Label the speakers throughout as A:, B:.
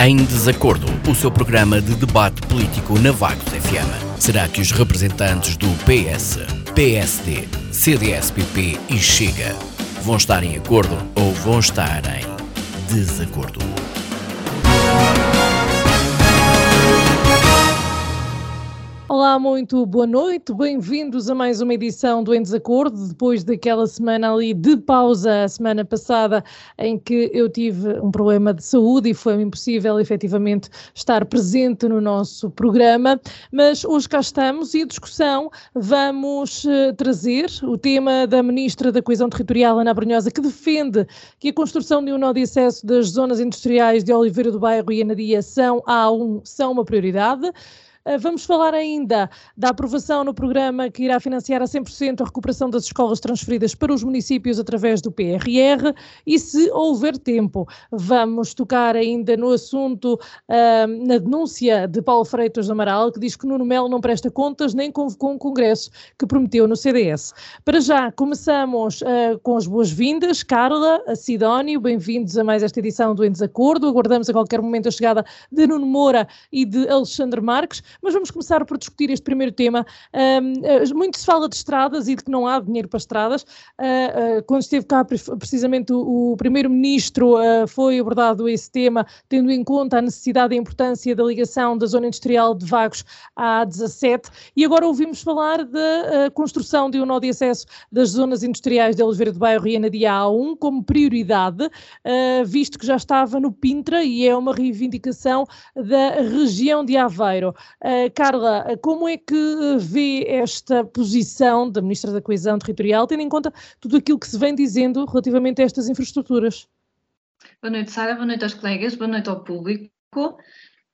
A: Em Desacordo, o seu programa de debate político na Vagos FM. Será que os representantes do PS, PSD, CDS-PP e Chega vão estar em acordo ou vão estar em desacordo?
B: Olá, muito boa noite, bem-vindos a mais uma edição do Em Desacordo, depois daquela semana ali de pausa, a semana passada, em que eu tive um problema de saúde e foi-me impossível efetivamente estar presente no nosso programa, mas hoje cá estamos e a discussão vamos uh, trazer o tema da Ministra da Coesão Territorial, Ana Brunhosa, que defende que a construção de um nó de acesso das zonas industriais de Oliveira do Bairro e Anadia são, A1, são uma prioridade. Eh, vamos falar ainda da aprovação no programa que irá financiar a 100% a recuperação das escolas transferidas para os municípios através do PRR e, se houver tempo, vamos tocar ainda no assunto, uh, na denúncia de Paulo Freitas do Amaral, que diz que Nuno Melo não presta contas nem convocou um congresso que prometeu no CDS. Para já, começamos uh, com as boas-vindas. Carla, a Sidónio, bem-vindos a mais esta edição do Em Desacordo. Aguardamos a qualquer momento a chegada de Nuno Moura e de Alexandre Marques mas vamos começar por discutir este primeiro tema. Um, muito se fala de estradas e de que não há dinheiro para estradas. Uh, uh, quando esteve cá, precisamente, o, o primeiro-ministro uh, foi abordado esse tema, tendo em conta a necessidade e a importância da ligação da zona industrial de Vagos à 17. E agora ouvimos falar da construção de um nó de acesso das zonas industriais de Oliveira do Bairro e Anadia A1 como prioridade, visto que já estava no Pintra e é uma reivindicação da região de Aveiro. Uh, Carla, como é que vê esta posição da Ministra da Coesão Territorial, tendo em conta tudo aquilo que se vem dizendo relativamente a estas infraestruturas?
C: Boa noite, Sara, boa noite aos colegas, boa noite ao público.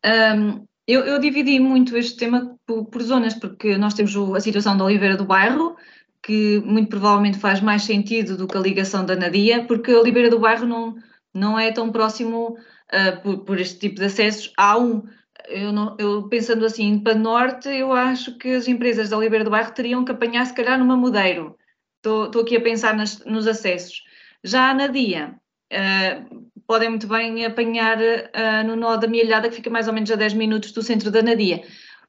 C: Um, eu, eu, dividi muito este tema por, por, zonas, porque nós temos a situação da Oliveira do Bairro, que muito provavelmente faz mais sentido do que a ligação da Nadia, porque a Oliveira do Bairro não, não é tão próximo uh, por, por, este tipo de acessos. Há um eu, não, eu, pensando assim para norte, eu acho que as empresas da Oliveira do Bairro teriam que apanhar se calhar numa Mudeiro. Estou, aqui a pensar nas, nos acessos. Já na Dia, uh, podem muito bem apanhar uh, no nó da Mielhada, que fica mais ou menos a 10 minutos do centro da Nadia.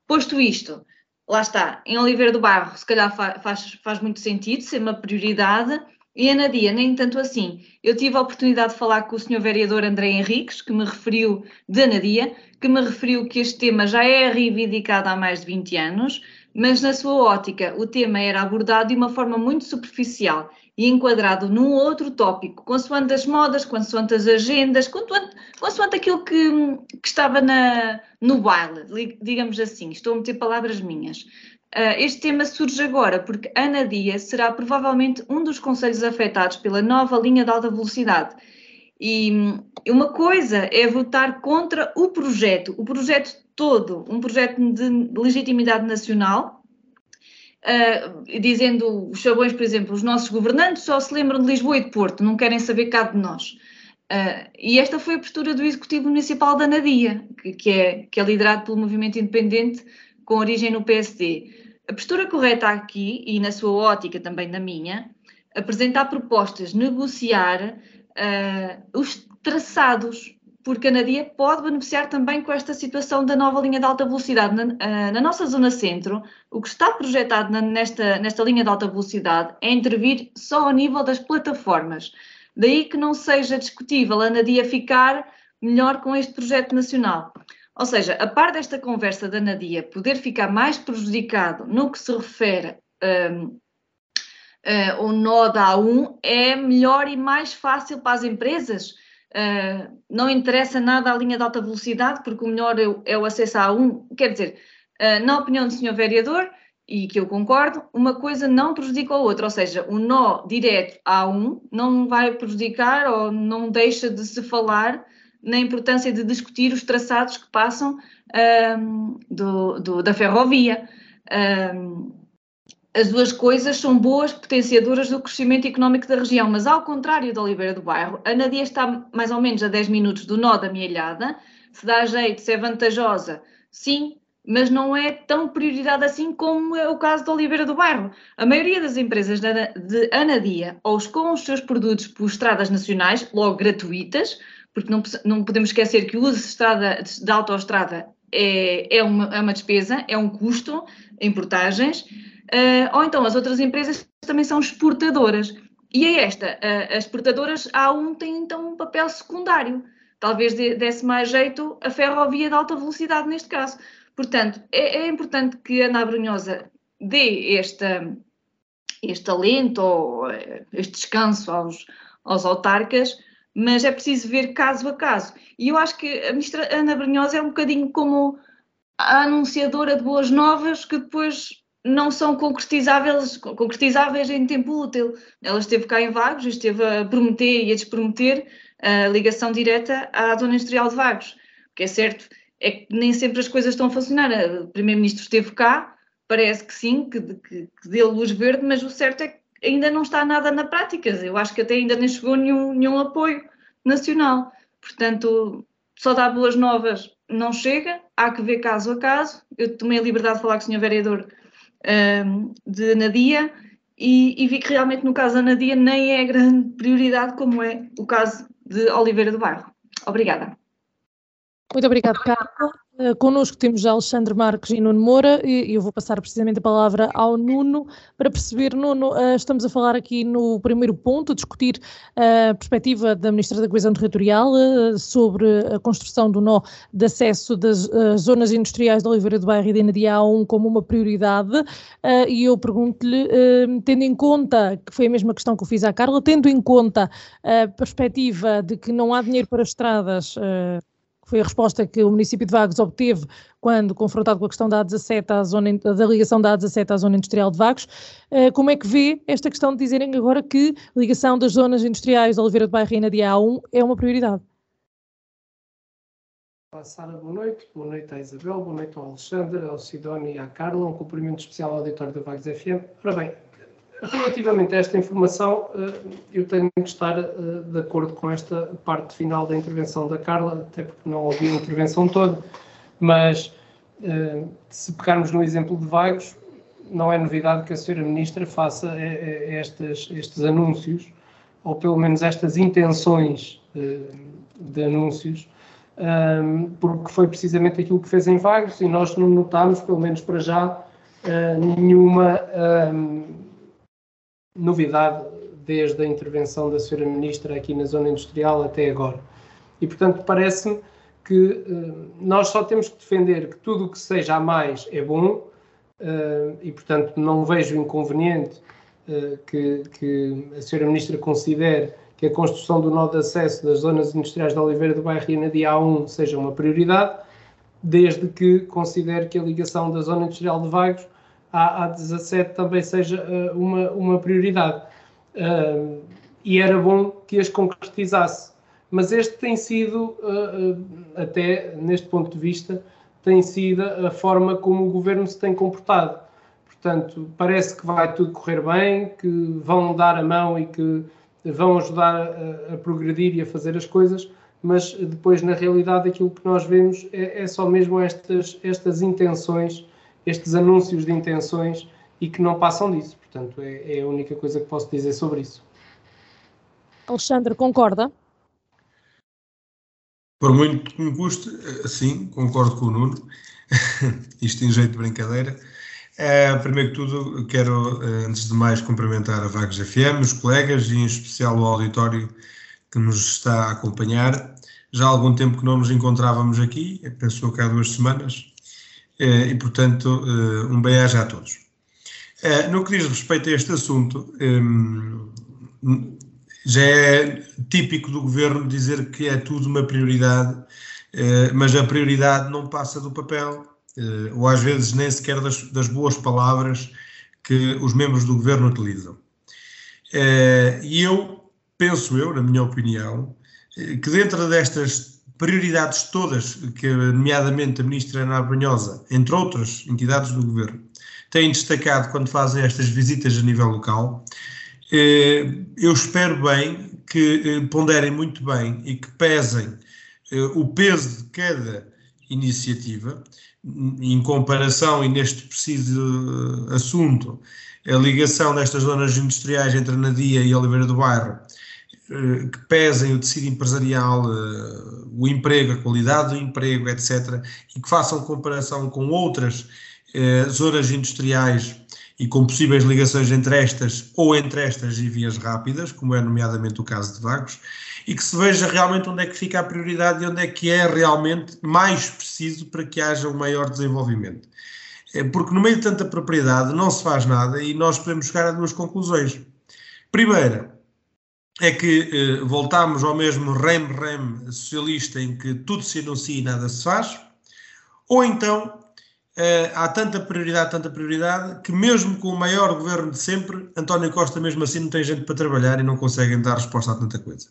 C: Posto isto, lá está, em Oliveira do Bairro, se calhar fa faz, faz muito sentido ser uma prioridade, e a Nadia, nem tanto assim. Eu tive a oportunidade de falar com o Sr. Vereador André Henriques, que me referiu da Nadia, que me referiu que este tema já é reivindicado há mais de 20 anos, mas na sua ótica o tema era abordado de uma forma muito superficial e enquadrado num outro tópico, consoante as modas, consoante as agendas, consoante, consoante aquilo que, que estava na, no baile, digamos assim, estou a meter palavras minhas. Uh, este tema surge agora porque Anadia será provavelmente um dos conselhos afetados pela nova linha de alta velocidade. E uma coisa é votar contra o projeto, o projeto todo, um projeto de legitimidade nacional, uh, dizendo os chavões, por exemplo, os nossos governantes só se lembram de Lisboa e de Porto, não querem saber cá de nós. Uh, e esta foi a postura do Executivo Municipal da Anadia, que, que, é, que é liderado pelo movimento independente com origem no PSD. A postura correta aqui, e na sua ótica também na minha, apresentar propostas, negociar uh, os traçados, porque a Nadia pode beneficiar também com esta situação da nova linha de alta velocidade. Na, uh, na nossa zona centro, o que está projetado na, nesta, nesta linha de alta velocidade é intervir só ao nível das plataformas. Daí que não seja discutível a Nadia ficar melhor com este projeto nacional. Ou seja, a par desta conversa da Nadia poder ficar mais prejudicado no que se refere um, uh, o nó da A1, é melhor e mais fácil para as empresas. Uh, não interessa nada a linha de alta velocidade, porque o melhor é o, é o acesso à A1. Quer dizer, uh, na opinião do senhor vereador, e que eu concordo, uma coisa não prejudica a outra, ou seja, o nó direto a A1 não vai prejudicar ou não deixa de se falar na importância de discutir os traçados que passam um, do, do, da ferrovia. Um, as duas coisas são boas potenciadoras do crescimento económico da região, mas ao contrário da Oliveira do Bairro, a Nadia está mais ou menos a 10 minutos do nó da Mielhada, se dá jeito, se é vantajosa, sim, mas não é tão prioridade assim como é o caso da Oliveira do Bairro. A maioria das empresas de Anadia, ou com os seus produtos por estradas nacionais, logo gratuitas, porque não, não podemos esquecer que o uso de, estrada, de autoestrada é, é, uma, é uma despesa, é um custo em portagens, uh, ou então as outras empresas também são exportadoras. E é esta, uh, as exportadoras, há um tem então um papel secundário. Talvez desse mais jeito a ferrovia de alta velocidade neste caso. Portanto, é, é importante que a Ana Brunhosa dê esta, este alento ou eh, este descanso aos, aos autarcas, mas é preciso ver caso a caso. E eu acho que a ministra Ana Brunhosa é um bocadinho como a anunciadora de boas novas que depois não são concretizáveis, concretizáveis em tempo útil. Ela esteve cá em Vagos, esteve a prometer e a desprometer a ligação direta à zona industrial de Vagos. O que é certo é que nem sempre as coisas estão a funcionar. O Primeiro-Ministro esteve cá, parece que sim, que, que, que deu luz verde, mas o certo é que ainda não está nada na prática. Eu acho que até ainda nem chegou nenhum, nenhum apoio nacional. Portanto, só dá boas novas não chega, há que ver caso a caso. Eu tomei a liberdade de falar com o Sr. Vereador um, de Nadia e, e, vi que realmente no caso da Nadia nem é grande prioridade como é o caso de Oliveira do Bairro. Obrigada.
B: Muito obrigada, Carla. Uh, connosco temos Alexandre Marques e Nuno Moura e eu vou passar precisamente a palavra ao Nuno para perceber, Nuno, uh, estamos a falar aqui no primeiro ponto, discutir a perspectiva da Ministra da Coesão Territorial sobre a construção do nó de acesso das zonas industriais de Oliveira do Bairro e de Inadia 1 como uma prioridade e eu pergunto-lhe, tendo em conta, que foi a mesma questão que eu fiz à Carla, tendo em conta a perspectiva de que não há dinheiro para estradas foi a resposta que o município de Vagos obteve quando confrontado com a questão da A17 à zona, da ligação da A17 à zona industrial de Vagos. Eh, como é que vê esta questão de dizerem agora que a ligação das zonas industriais de Oliveira de Bairro e Nadia A1 é uma prioridade?
D: Olá, Sara, boa noite. Boa noite à Isabel, boa noite ao Alexandre, ao Sidónio e à Carla. Um cumprimento especial ao auditório da Vagos FM. Ora bem, Relativamente a esta informação, eh, eu tenho que estar eh, de acordo com esta parte final da intervenção da Carla, até porque não ouvi a intervenção toda, mas eh, se pegarmos no exemplo de Vagos, não é novidade que a Sra. Ministra faça estes, estes anúncios, ou pelo menos estas intenções de anúncios, porque foi precisamente aquilo que fez em Vagos e nós não notámos, pelo menos para já, nenhuma novidade desde a intervenção da Sra. Ministra aqui na zona industrial até agora. E, portanto, parece-me que uh, nós só temos que defender que tudo o que seja a mais é bom uh, e, portanto, não vejo inconveniente uh, que, que, a Sra. Ministra considere que a construção do nó de acesso das zonas industriais de Oliveira do Bairro e na dia A1 seja uma prioridade, desde que considere que a ligação da zona industrial de Vagos à, à 17 também seja uh, uma, uma prioridade. Uh, e era bom que as concretizasse. Mas este tem sido, uh, até neste ponto de vista, tem sido a forma como o governo se tem comportado. Portanto, parece que vai tudo correr bem, que vão dar a mão e que vão ajudar a, a progredir e a fazer as coisas, mas depois, na realidade, aquilo que nós vemos é, é só mesmo estas, estas intenções estes anúncios de intenções e que não passam disso. Portanto, é, é a única coisa que posso dizer sobre isso.
B: Alexandre, concorda?
E: Por muito que me custe, sim, concordo com o Nuno. Isto em jeito de brincadeira. Uh, primeiro que tudo, quero, uh, antes de mais, cumprimentar a Vagos FM, os colegas e em especial o auditório que nos está a acompanhar. Já há algum tempo que não nos encontrávamos aqui, pensou que há duas semanas, eh, e, portanto, eh, um bem-aja a todos. Eh, no que diz respeito a este assunto, já é típico do governo dizer que é tudo uma prioridade, mas a prioridade não passa do papel, ou às vezes nem sequer das, das boas palavras que os membros do governo utilizam. E eu penso eu, na minha opinião, que dentro destas prioridades todas que, nomeadamente, a ministra Ana Banhosa, entre outras entidades do governo, têm destacado quando fazem estas visitas a nível local. Eh, eu espero bem que eh, ponderem muito bem e que pesem eh, o peso de cada iniciativa, em comparação e neste preciso assunto, a ligação destas zonas industriais entre Nadia e Oliveira do Bairro que pesem o tecido empresarial, o emprego, a qualidade do emprego, etc., e que façam comparação com outras zonas industriais e com possíveis ligações entre estas ou entre estas e vias rápidas, como é nomeadamente o caso de Vagos, e que se veja realmente onde é que fica a prioridade e onde é que é realmente mais preciso para que haja um maior desenvolvimento. Porque no meio de tanta propriedade não se faz nada e nós podemos chegar a duas conclusões. Primeira, é que eh, voltamos ao mesmo rem-rem socialista em que tudo se anuncia e nada se faz, ou então Uh, há tanta prioridade, tanta prioridade, que mesmo com o maior governo de sempre, António Costa mesmo assim não tem gente para trabalhar e não conseguem dar resposta a tanta coisa.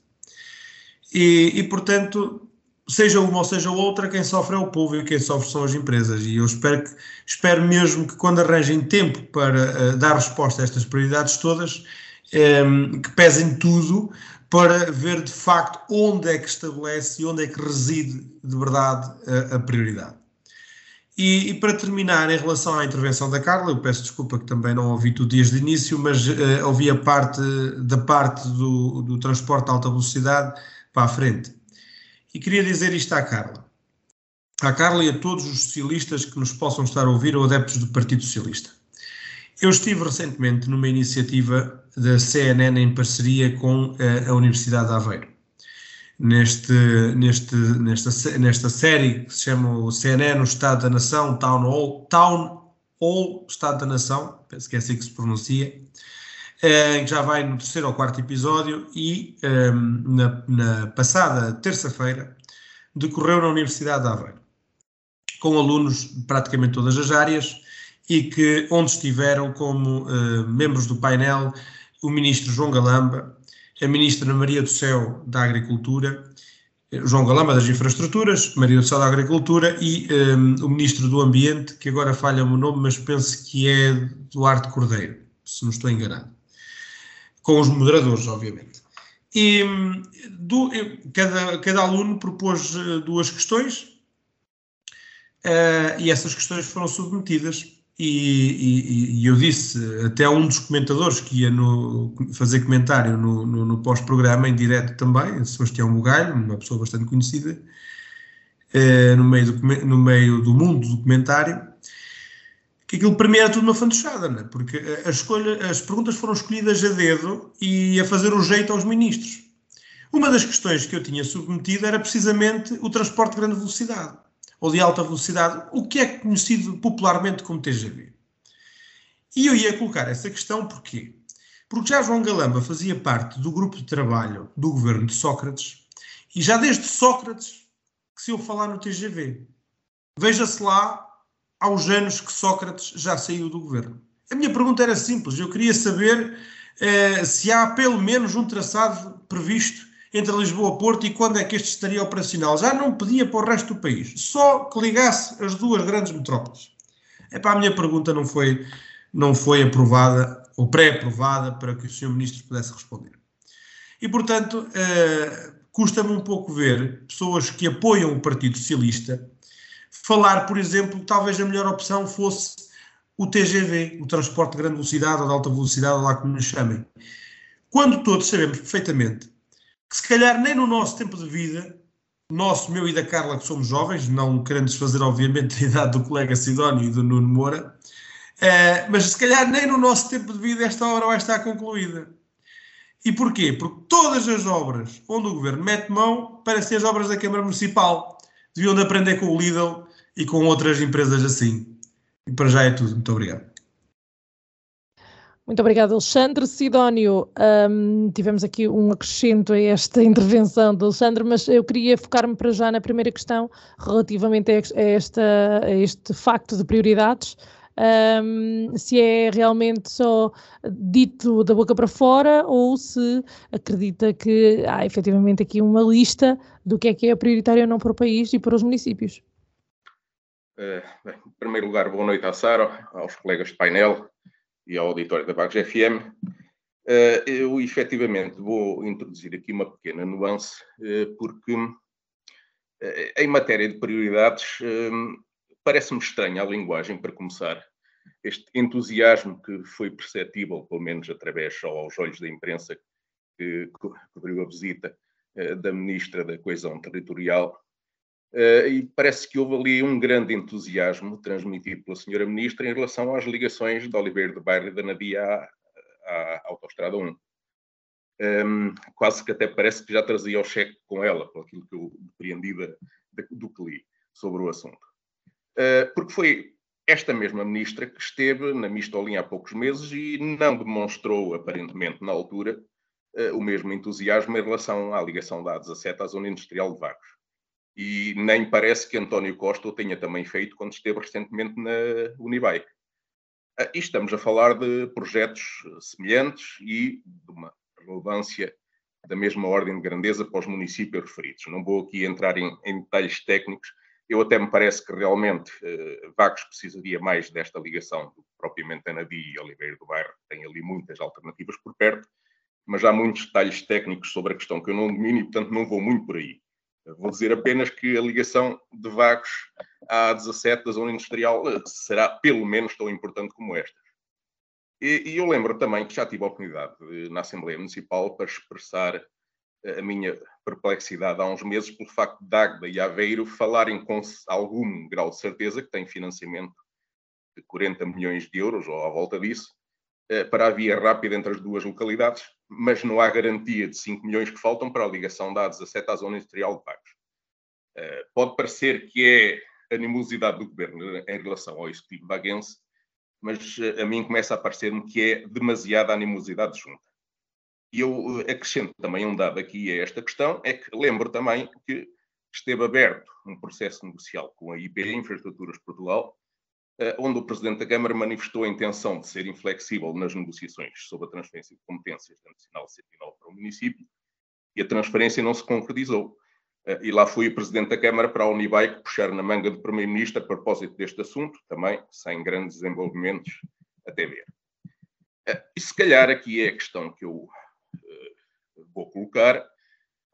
E: E, e, portanto, seja uma ou seja outra, quem sofre é o povo e quem sofre são as empresas. E eu espero, que, espero mesmo que quando arranjem tempo para uh, dar resposta a estas prioridades todas, um, ehm, que pesem tudo para ver de facto onde é que estabelece e onde é que reside de verdade a, a prioridade. E, e, para terminar, em relação à intervenção da Carla, eu peço desculpa que também não ouvi tudo desde o início, mas uh, ouvi a parte da parte do, do transporte de alta velocidade para a frente. E queria dizer isto à Carla. À Carla e a todos os socialistas que nos possam estar a ouvir ou adeptos do Partido Socialista. Eu estive recentemente numa iniciativa da CNN em parceria com uh, a Universidade de Aveiro. Neste, neste, nesta, nesta série que se chama o CNN, o Estado da Nação, Town Hall, Town Hall, Estado da Nação, penso que é assim que se pronuncia, eh, que já vai no terceiro ou quarto episódio e ehm, na, na passada terça-feira decorreu na Universidade de Aveiro, com alunos de praticamente todas as áreas e que onde estiveram como uh, membros do painel o ministro João Galamba, a ministra Maria do Céu da Agricultura, João Galama das Infraestruturas, Maria do Céu da Agricultura e um, o ministro do Ambiente, que agora falha-me o nome, mas penso que é Duarte Cordeiro, se não estou enganado. Com os moderadores, obviamente. E hum, do, cada, cada aluno propôs eh, duas questões uh, e essas questões foram submetidas e, e, e, eu disse até a um dos comentadores que ia no, fazer comentário no, no, no pós-programa, em direto também, Sebastião Bugalho, uma pessoa bastante conhecida, eh, no, meio do, no meio do mundo do comentário, que aquilo para mim era tudo uma fantochada, né? porque a escolha, as perguntas foram escolhidas a dedo e a fazer o jeito aos ministros. Uma das questões que eu tinha submetido era precisamente o transporte de grande velocidade ou de alta velocidade, o que é conhecido popularmente como TGV. E eu ia colocar essa questão porquê? Porque já João Galamba fazia parte do grupo de trabalho do governo de Sócrates e já desde Sócrates que se eu falar no TGV. Veja-se lá aos anos que Sócrates já saiu do governo. A minha pergunta era simples, eu queria saber eh, se há pelo menos um traçado previsto entre Lisboa e Porto e quando é que este estaria operacional. Já não pedia para o resto do país, só que ligasse as duas grandes metrópoles. É para a minha pergunta não foi, não foi aprovada ou pré-aprovada para que o Sr. Ministro pudesse responder. E, portanto, eh, custa-me um pouco ver pessoas que apoiam o Partido Socialista falar, por exemplo, que talvez a melhor opção fosse o TGV, o transporte de grande velocidade ou de alta velocidade, lá como nos chamem. Quando todos sabemos perfeitamente que se calhar nem no nosso tempo de vida, nosso, meu e da Carla, que somos jovens, não querendo desfazer, obviamente, a idade do colega Sidónio e do Nuno Moura, uh, mas se calhar nem no nosso tempo de vida esta obra vai estar concluída. E porquê? Porque todas as obras onde o governo mete mão parecem as obras da Câmara Municipal. Deviam de aprender com o Lidl e com outras empresas assim. E para já é tudo. Muito obrigado.
B: Muito obrigada, Alexandre. Sidónio, um, tivemos aqui um acrescento a esta intervenção do Alexandre, mas eu queria focar-me para já na primeira questão relativamente a, esta, a este facto de prioridades. Um, se é realmente só dito da boca para fora ou se acredita que há efetivamente aqui uma lista do que é que é prioritário ou não para o país e para os municípios.
F: Uh, bem, em primeiro lugar, boa noite à Sara, aos colegas de painel, e ao auditório da Bagos FM. Eh, eu efetivamente vou introduzir aqui uma pequena nuance, eh, porque eh, em matéria de prioridades parece-me estranha a linguagem, para começar, este entusiasmo que foi perceptível, pelo menos através aos olhos da imprensa, que cobriu a visita da Ministra da Coesão Territorial, e parece que houve ali um grande entusiasmo transmitido pela Senhora Ministra em relação às ligações de Oliveira do Bairro e da Nadia à, à Autostrada 1. Um, quase que até parece que já trazia o cheque com ela, por aquilo que eu depreendi da, do que li sobre o assunto. Uh, porque foi esta mesma ministra que esteve na Mistolinha há poucos meses e não demonstrou, aparentemente, na altura, uh, o mesmo entusiasmo em relação à ligação da A17 à zona industrial de Vagos. E nem parece que António Costa o tenha também feito quando esteve recentemente na Unibai. Uh, e estamos a falar de projetos semelhantes e de uma relevância da mesma ordem de grandeza para os municípios referidos. Não vou aqui entrar em, em detalhes técnicos, eu até me parece que realmente eh, Vagos precisaria mais desta ligação do que propriamente Anabi e Oliveira do Bairro, tem ali muitas alternativas por perto, mas há muitos detalhes técnicos sobre a questão que eu não domino e, portanto, não vou muito por aí. Vou dizer apenas que a ligação de Vagos à 17 da zona industrial eh, será pelo menos tão importante como esta. E, e eu lembro também que já tive a oportunidade de, na Assembleia Municipal para expressar a minha perplexidade há uns meses pelo facto de Agda e Aveiro falarem com algum grau de certeza que têm financiamento de 40 milhões de euros ou à volta disso eh, para a via rápida entre as duas localidades, mas não há garantia de 5 milhões que faltam para a ligação da A17 à zona industrial de Pagos. Eh, pode parecer que é animosidade do governo em relação ao executivo vaguense, mas eh, a mim começa a parecer-me que é demasiada animosidade junta. E eu eh, acrescento também um dado aqui a esta questão, é que lembro também que esteve aberto um processo negocial com a IP Infraestruturas Portugal, eh, onde o Presidente da Câmara manifestou a intenção de ser inflexível nas negociações sobre a transferência de competências da Nacional 109 para o município, e a transferência não se concretizou. Eh, e lá foi o Presidente da Câmara para a Unibike puxar na manga do Primeiro-Ministro a propósito deste assunto, também sem grandes desenvolvimentos até ver. E se calhar aqui é a questão que eu vou colocar,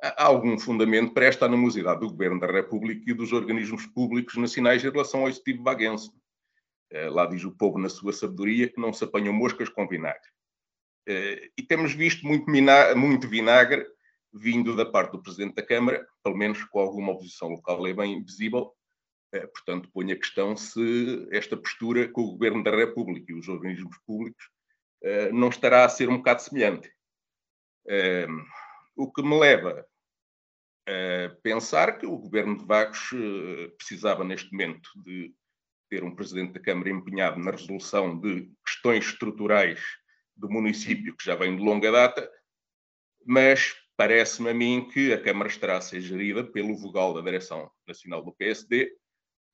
F: há algum fundamento para esta animosidade do Governo da República e dos organismos públicos nacionais em relação ao executivo vaguense. Eh, lá diz o povo na sua sabedoria que não se apanham moscas com vinagre. Eh, e temos visto muito, muito vinagre vindo da parte do Presidente da Câmara, pelo menos com alguma oposição local é bem visível. Eh, portanto, ponho a questão se esta postura com o Governo da República e os organismos públicos não estará a ser um bocado semelhante. Ehm, o que me leva a pensar que o governo de Vagos precisava, neste momento, de ter um presidente da Câmara empenhado na resolução de questões estruturais do município, que já vem de longa data, mas parece-me a mim que a Câmara estará a ser gerida pelo vogal da Direção Nacional do PSD,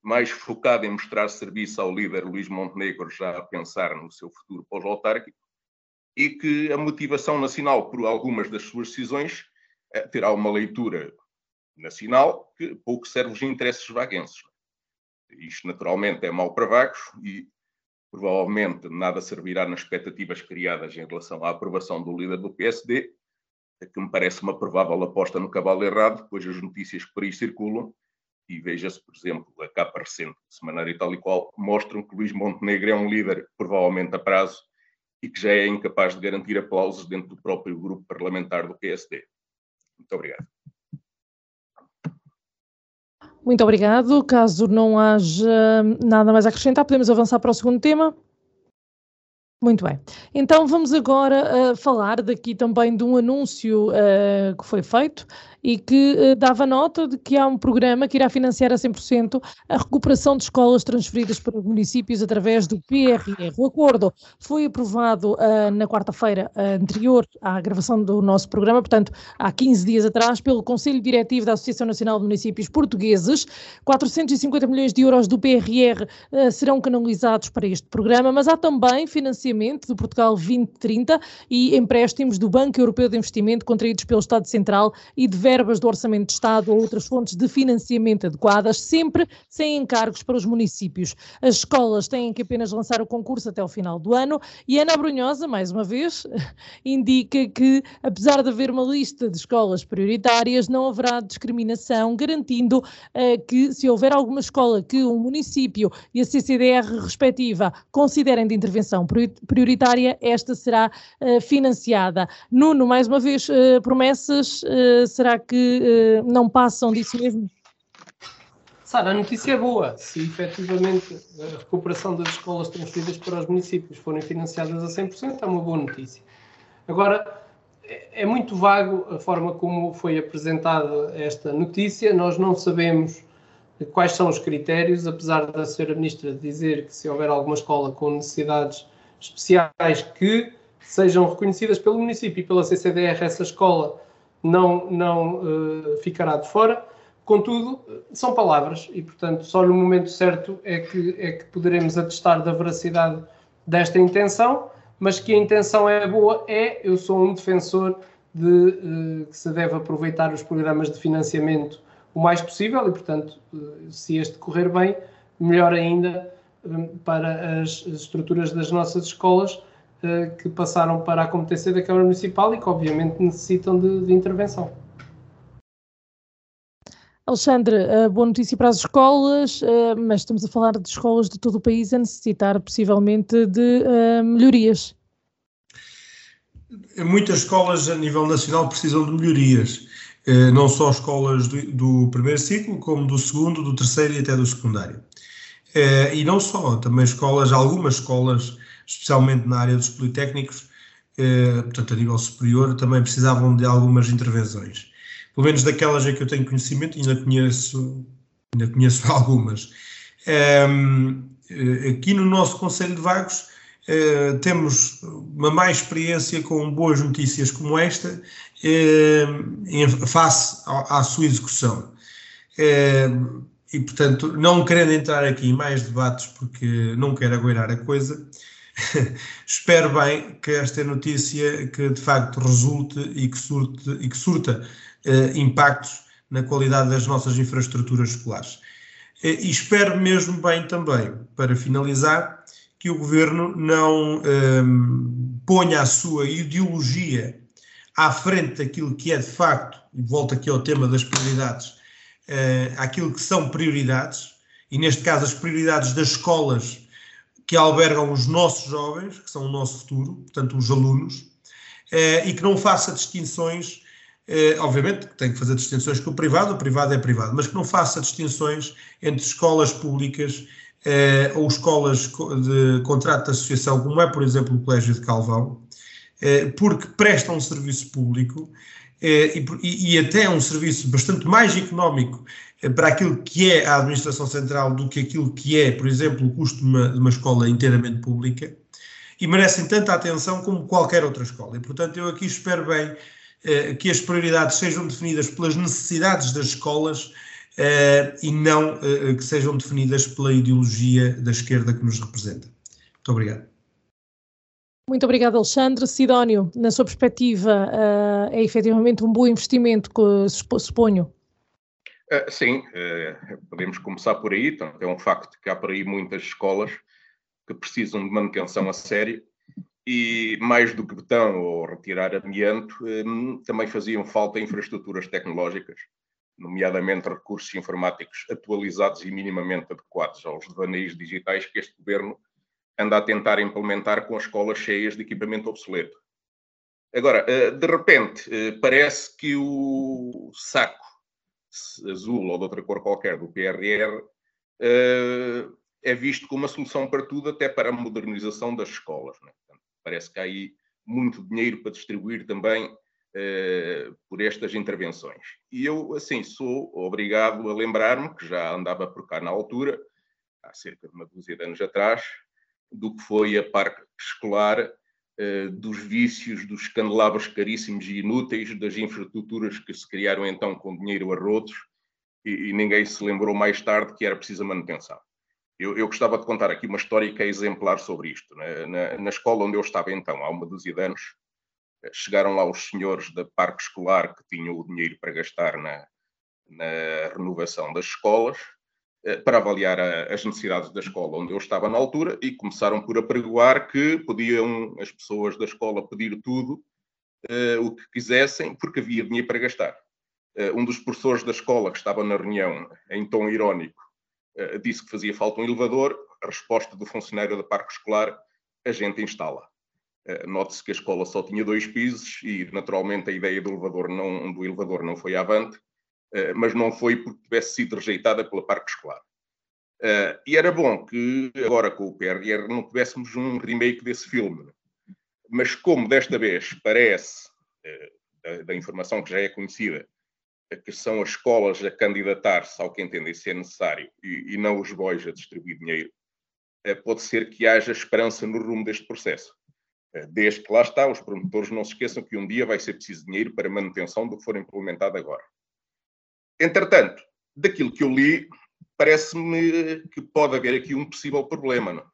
F: mais focado em mostrar serviço ao líder Luís Montenegro, já a pensar no seu futuro pós-autárquico, e que a motivação nacional por algumas das suas decisões eh, terá uma leitura nacional que pouco serve os interesses vaguenses. Isto, naturalmente, é mau para vagos e provavelmente nada servirá nas expectativas criadas em relação à aprovação do líder do PSD, que me parece uma provável aposta no cavalo errado, pois as notícias que por aí circulam, e veja-se, por exemplo, a capa recente, semanário e tal e qual, mostram que Luís Montenegro é um líder, provavelmente a prazo, e que já é incapaz de garantir aplausos dentro do próprio grupo parlamentar do PSD. Muito obrigado.
B: Muito obrigado. Caso não haja nada mais a acrescentar, podemos avançar para o segundo tema. Muito bem. Então vamos agora uh, falar daqui também de um anúncio uh, que foi feito e que uh, dava nota de que há um programa que irá financiar a 100% a recuperação de escolas transferidas para os municípios através do PRR. O acordo foi aprovado na quarta-feira anterior à gravação do nosso programa, portanto, há 15 dias atrás, pelo Conselho Diretivo da Associação Nacional de Municípios Portugueses. 450 milhões de euros do PRR serão canalizados para este programa, mas há também financiamento do Portugal 2030 e empréstimos do Banco Europeu de Investimento contraídos pelo Estado Central e de verbas do Orçamento de Estado ou outras fontes de financiamento adequadas, sempre sem encargos para os municípios. As escolas têm que apenas lançar o concurso até o final do ano e Ana Brunhosa, mais uma vez, indica que, apesar de haver uma lista de escolas prioritárias, não haverá discriminação, garantindo uh, que, se houver alguma escola que um município e a CCDR respectiva considerem de intervenção prioritária, esta será uh, financiada. Nuno, mais uma vez, uh, promessas, uh, será que não passam disso mesmo?
D: Sara, a notícia é boa. Se efetivamente a recuperação das escolas transferidas para os municípios forem financiadas a 100%, é uma boa notícia. Agora, é, é muito vago a forma como foi apresentada esta notícia. Nós não sabemos quais são os critérios, apesar da Sra. Ministra dizer que se houver alguma escola com necessidades especiais que sejam reconhecidas pelo município e pela CCDR, essa escola não, não uh, ficará de fora. Contudo, são palavras e, portanto, só no momento certo é que, é que poderemos atestar da veracidade desta intenção, mas que a intenção é boa, é, eu sou um defensor de uh, que se deve aproveitar os programas de financiamento o mais possível e, portanto, uh, se este correr bem, melhor ainda para as estruturas das nossas escolas que passaram para a competência da Câmara Municipal e que, obviamente, necessitam de, de intervenção.
B: Alexandre, boa notícia para as escolas, mas estamos a falar de escolas de todo o país a necessitar possivelmente de melhorias.
E: Muitas escolas a nível nacional precisam de melhorias, eh, não só escolas do, do primeiro ciclo, como do segundo, do terceiro e até do secundário. Eh, e não só, também escolas, algumas escolas, especialmente na área dos politécnicos, eh, portanto a nível superior, também precisavam de algumas intervenções pelo menos daquelas a que eu tenho conhecimento, ainda conheço, ainda conheço algumas. Um, ehm, aqui no nosso Conselho de Vagos uh, temos uma mais experiência com boas notícias como esta uh, em face à, à, sua execução. E, portanto, não querendo entrar aqui em mais debates, porque não quero agoirar a coisa, espero bem que esta notícia que de facto resulte e que, surte, e que surta uh, impactos na qualidade das nossas infraestruturas escolares. Uh, e espero mesmo bem também, para finalizar, que o governo não ehm, ponha a sua ideologia à frente daquilo que é de facto, e volto aqui ao tema das prioridades, uh, aquilo que são prioridades, e neste caso as prioridades das escolas que albergam os nossos jovens, que são o nosso futuro, portanto os alunos, uh, e que não faça distinções eh, obviamente que tem que fazer distinções com o privado, o privado é privado, mas que não faça distinções entre escolas públicas eh, ou escolas de contrato de associação, como é, por exemplo, o Colégio de Calvão, eh, porque prestam um serviço público eh, e, e, até um serviço bastante mais económico eh, para aquilo que é a administração central do que aquilo que é, por exemplo, o custo de uma, de uma escola inteiramente pública e merecem tanta atenção como qualquer outra escola. E, portanto, eu aqui espero bem eh, que as prioridades sejam definidas pelas necessidades das escolas eh, e não eh, que sejam definidas pela ideologia da esquerda que nos representa. Muito obrigado.
B: Muito obrigado, Alexandre. Sidónio, na sua perspectiva, é efetivamente um bom investimento, suponho?
F: sim, podemos começar por aí. Então, é um facto que há por aí muitas escolas que precisam de manutenção a sério e mais do que betão ou retirar amianto, hum, também faziam falta infraestruturas tecnológicas, nomeadamente recursos informáticos atualizados e minimamente adequados aos devaneios digitais que este governo anda a tentar implementar com as escolas cheias de equipamento obsoleto. Agora, eh, de repente, eh, parece que o saco azul ou de outra cor qualquer do PRR eh, é visto como uma solução para tudo, até para a modernização das escolas. Né? Parece que há aí muito dinheiro para distribuir também por estas intervenções. E eu, assim, sou obrigado a lembrar-me, que já andava por cá na altura, há cerca de uma dúzia de anos atrás, do que foi a parque escolar, eh, dos vícios, dos candelabros caríssimos e inúteis, das infraestruturas que se criaram então com dinheiro a rodos, e, e ninguém se lembrou mais tarde que era preciso manutenção. Eu, eu, gostava de contar aqui uma história que é exemplar sobre isto. Né? Na, na, escola onde eu estava então, há uma dúzia de anos, eh, chegaram lá os senhores da parque escolar que tinham o dinheiro para gastar na, na renovação das escolas, para avaliar a, as necessidades da escola onde eu estava na altura e começaram por apregoar que podiam as pessoas da escola pedir tudo uh, o que quisessem, porque havia dinheiro para gastar. Uh, um dos professores da escola que estava na reunião, em tom irónico, eh, disse que fazia falta um elevador, a resposta do funcionário da parque escolar a gente instala. Uh, Note-se que a escola só tinha dois pisos e, naturalmente, a ideia do elevador não, do elevador não foi avante, uh, mas não foi porque tivesse sido rejeitada pela parque escolar. Uh, e era bom que, agora com o PRR, não tivéssemos um remake desse filme. Mas como desta vez parece, da, da informação que já é conhecida, que são as escolas a candidatar-se ao que entendem ser necessário e, e não os boys a distribuir dinheiro, eh, pode ser que haja esperança no rumo deste processo. Eh, desde que lá está, os promotores não se esqueçam que um dia vai ser preciso dinheiro para a manutenção do que for implementado agora. Entretanto, daquilo que eu li, parece-me que pode haver aqui um possível problema. Não?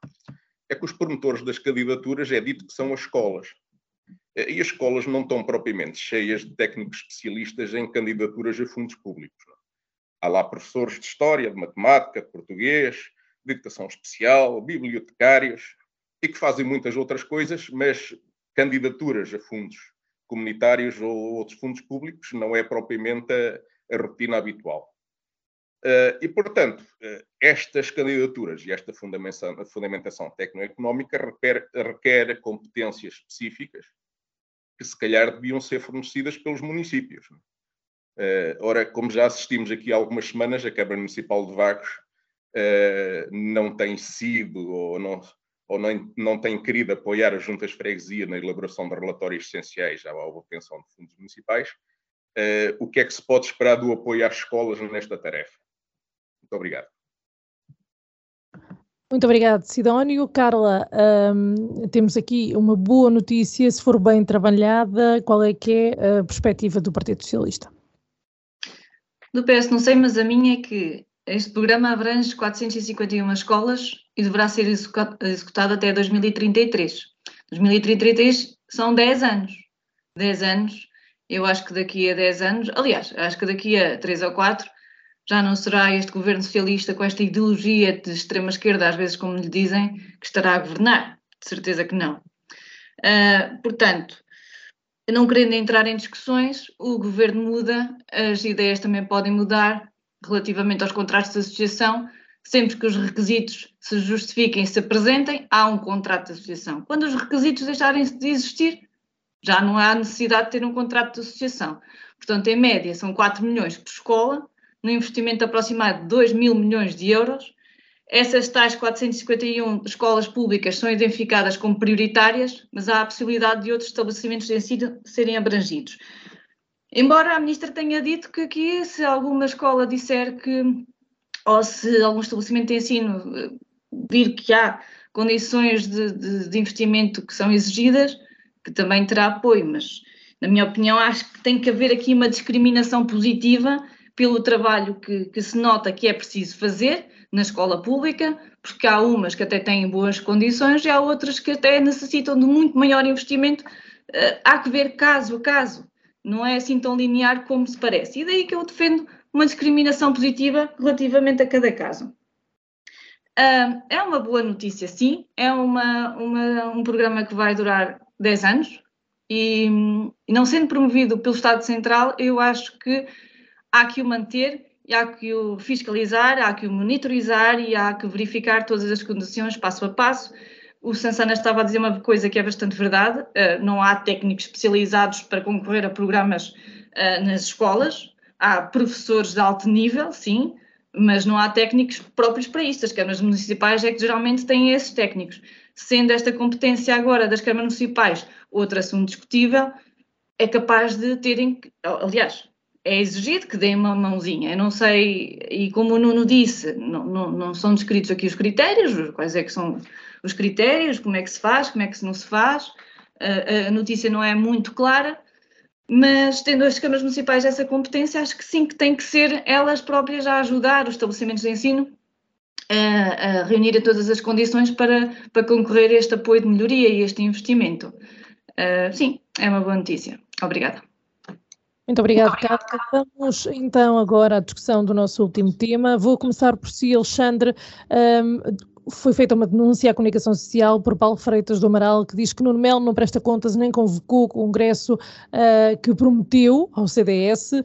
F: É que os promotores das candidaturas é dito que são as escolas. E as escolas não estão propriamente cheias de técnicos especialistas em candidaturas a fundos públicos. Não? Há lá professores de história, de matemática, de português, de educação especial, bibliotecários, e que fazem muitas outras coisas, mas candidaturas a fundos comunitários ou outros fundos públicos não é propriamente a, a rotina habitual. Uh, e, portanto, uh, estas candidaturas e esta fundamentação, fundamentação tecnoeconómica requer, requer competências específicas que se calhar deviam ser fornecidas pelos municípios. Uh, ora, como já assistimos aqui há algumas semanas, a Câmara Municipal de Vagos não tem sido ou não, ou não, não tem querido apoiar as juntas de freguesia na elaboração de relatórios essenciais à obtenção de fundos municipais. Uh, o que é que se pode esperar do apoio às escolas nesta tarefa? Muito obrigado.
B: Muito obrigado, Sidónio. Carla, um, temos aqui uma boa notícia, se for bem trabalhada, qual é que é a perspectiva do Partido Socialista?
C: Do PS não sei, mas a minha é que este programa abrange 451 escolas e deverá ser executado até 2033. 2033 são 10 anos. 10 anos, eu acho que daqui a 10 anos, aliás, acho que daqui a 3 ou 4 já não será este governo socialista com esta ideologia de extrema-esquerda, às vezes como lhe dizem, que estará a governar. De certeza que não. Uh, portanto, não querendo entrar em discussões, o governo muda, as ideias também podem mudar relativamente aos contratos de associação, sempre que os requisitos se justifiquem e se apresentem, há um contrato de associação. Quando os requisitos deixarem de existir, já não há necessidade de ter um contrato de associação. Portanto, em média, são 4 milhões por escola, no investimento aproximado de 2 mil milhões de euros. Essas tais 451 escolas públicas são identificadas como prioritárias, mas há a possibilidade de outros estabelecimentos de ensino serem abrangidos. Embora a ministra tenha dito que aqui, se alguma escola disser que, ou se algum estabelecimento de ensino eh, vir que há condições de, de, de investimento que são exigidas, que também terá apoio, mas na minha opinião acho que tem que haver aqui uma discriminação positiva pelo trabalho que, que, se nota que é preciso fazer na escola pública, porque há umas que até têm boas condições e há outras que até necessitam de muito maior investimento. Uh, há que ver caso a caso, não é assim tão linear como se parece. E daí que eu defendo uma discriminação positiva relativamente a cada caso. É uma boa notícia, sim, é uma, uma, um programa que vai durar 10 anos e, e não sendo promovido pelo Estado Central, eu acho que há que o manter, há que o fiscalizar, há que o monitorizar e há que verificar todas as condições passo a passo. O Sansana estava a dizer uma coisa que é bastante verdade: uh, não há técnicos especializados para concorrer a programas uh, nas escolas. Há professores de alto nível, sim, mas não há técnicos próprios para isso. As câmaras municipais é que geralmente têm esses técnicos. Sendo esta competência agora das câmaras municipais outro assunto discutível, é capaz de terem, aliás, é exigido que deem uma mãozinha. Eu não sei, e como o Nuno disse, não, não, não, são descritos aqui os critérios, quais é que são os critérios, como é que se faz, como é que não se faz. A, a notícia não é muito clara, mas tendo as câmaras municipais essa competência, acho que sim, que têm que ser elas próprias a ajudar os estabelecimentos de ensino a, a reunir todas as condições para, para concorrer a este apoio de melhoria e este investimento. Uh, sim, é uma boa notícia. Obrigada.
B: Muito obrigada, Cátia. Vamos então agora à discussão do nosso último tema. Vou começar por si, Alexandre. Um, foi feita uma denúncia à comunicação social por Paulo Freitas do Amaral, que diz que Nuno Melo não presta contas nem convocou o congresso uh, que prometeu ao CDS. Uh,